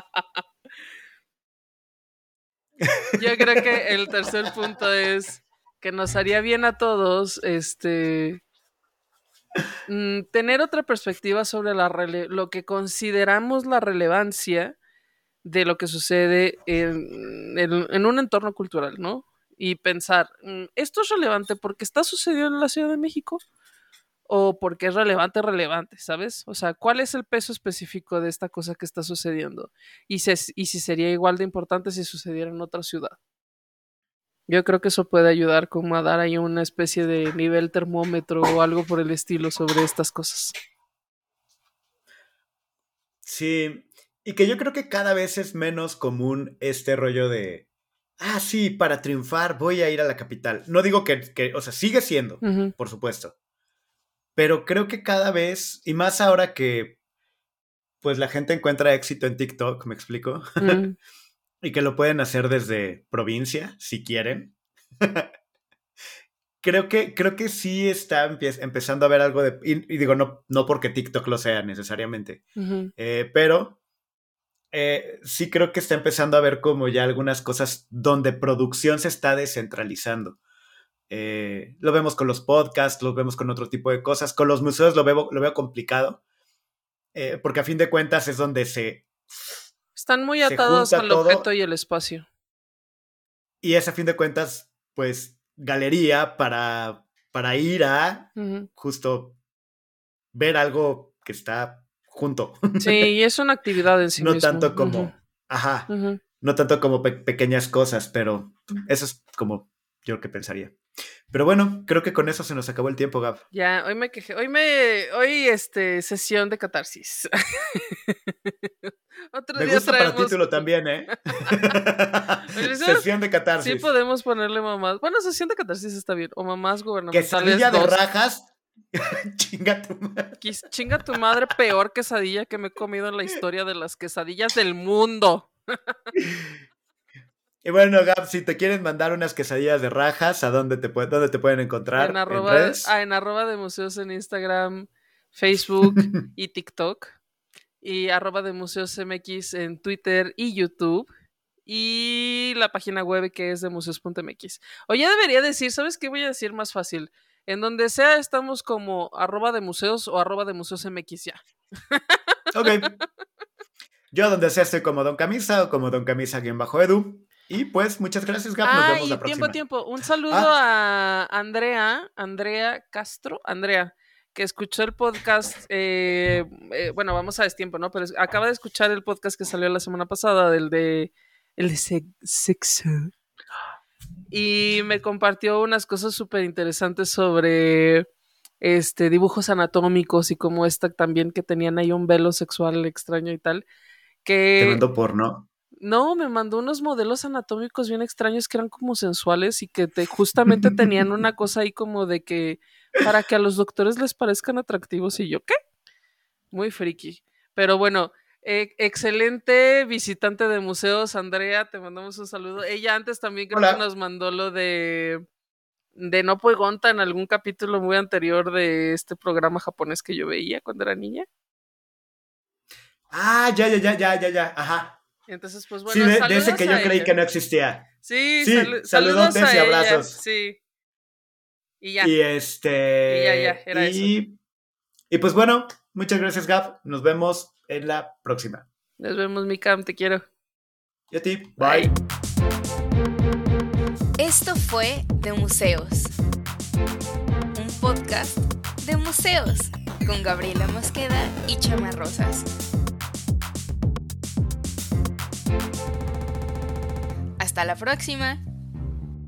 Yo creo que el tercer punto es que nos haría bien a todos este Mm, tener otra perspectiva sobre la lo que consideramos la relevancia de lo que sucede en, en, un entorno cultural, ¿no? Y pensar, mm, ¿esto es relevante porque está sucediendo en la Ciudad de México? ¿O porque es relevante, relevante, ¿sabes? O sea, ¿cuál es el peso específico de esta cosa que está sucediendo? Y, y si sería igual de importante si sucediera en otra ciudad. Yo creo que eso puede ayudar como a dar ahí una especie de nivel termómetro o algo por el estilo sobre estas cosas. Sí, y que yo creo que cada vez es menos común este rollo de, ah, sí, para triunfar voy a ir a la capital. No digo que, que o sea, sigue siendo, por supuesto. Pero creo que cada vez, y más ahora que pues la gente encuentra éxito en TikTok, me explico. Mm. y que lo pueden hacer desde provincia, si quieren. creo, que, creo que sí está empie- empezando a ver algo de... Y, y digo, no, no porque TikTok lo sea necesariamente, eh, pero eh, sí creo que está empezando a ver como ya algunas cosas donde producción se está descentralizando. Eh, lo vemos con los podcasts, lo vemos con otro tipo de cosas. Con los museos lo veo, lo veo complicado, eh, porque a fin de cuentas es donde se... Están muy atados al objeto y el espacio. Y es a fin de cuentas, pues, galería para, para ir a justo ver algo que está junto. Sí, y es una actividad en sí no mismo. tanto como, ajá, no tanto como pe- pequeñas cosas, pero eso es como yo lo que pensaría. Pero bueno, creo que con eso se nos acabó el tiempo, Gab. Ya, hoy me quejé. Hoy me. Hoy, este, sesión de catarsis. Otro Me día gusta para traemos- título también, ¿eh? Sesión de catarsis. Sí, podemos ponerle mamás. Bueno, sesión de catarsis está bien. O mamás gubernamentales. Quesadilla de dos. rajas. Chinga tu madre. Chinga tu madre, peor quesadilla que me he comido en la historia de las quesadillas del mundo. Y bueno, Gab, si te quieren mandar unas quesadillas de rajas, ¿a dónde te, dónde te pueden encontrar? En arroba, ah, en arroba de museos en Instagram, Facebook y TikTok. Y arroba de museos MX en Twitter y YouTube. Y la página web que es de museos.mx. O ya debería decir, ¿sabes qué voy a decir más fácil? En donde sea estamos como arroba de museos o arroba de museos MX ya. Ok. Yo donde sea estoy como Don Camisa o como Don Camisa guion bajo Edu. Y pues muchas gracias, Gab. Nos Ah, vemos y la próxima. tiempo, tiempo. Un saludo Ah. a Andrea, Andrea Castro, Andrea, que escuchó el podcast. eh, eh, bueno, vamos a destiempo, ¿no? Pero acaba de escuchar el podcast que salió la semana pasada, del de. El de sex- sexo. Y me compartió unas cosas súper interesantes sobre este dibujos anatómicos y como esta también que tenían ahí un velo sexual extraño y tal. Que Te mando porno. no, me mandó unos modelos anatómicos bien extraños que eran como sensuales y que te, justamente tenían una cosa ahí como de que para que a los doctores les parezcan atractivos y yo, ¿qué? Muy friki. Pero bueno, eh, excelente visitante de museos, Andrea, te mandamos un saludo. Ella antes también creo Hola. que nos mandó lo de de No Gonta en algún capítulo muy anterior de este programa japonés que yo veía cuando era niña. Ah, ya, ya, ya, ya, ya, ya. Ajá. Entonces, pues sí, bueno, de, de ese que yo creí ella. que no existía. Sí, Sí, salu- saludos a y ella, abrazos. Sí. Y ya. Y este. Y ya, ya, era y, y pues bueno, muchas gracias, Gab. Nos vemos en la próxima. Nos vemos, mi Cam, te quiero. Y a ti. Bye. Esto fue De Museos, un podcast de museos con Gabriela Mosqueda y Chama Rosas. Hasta la próxima.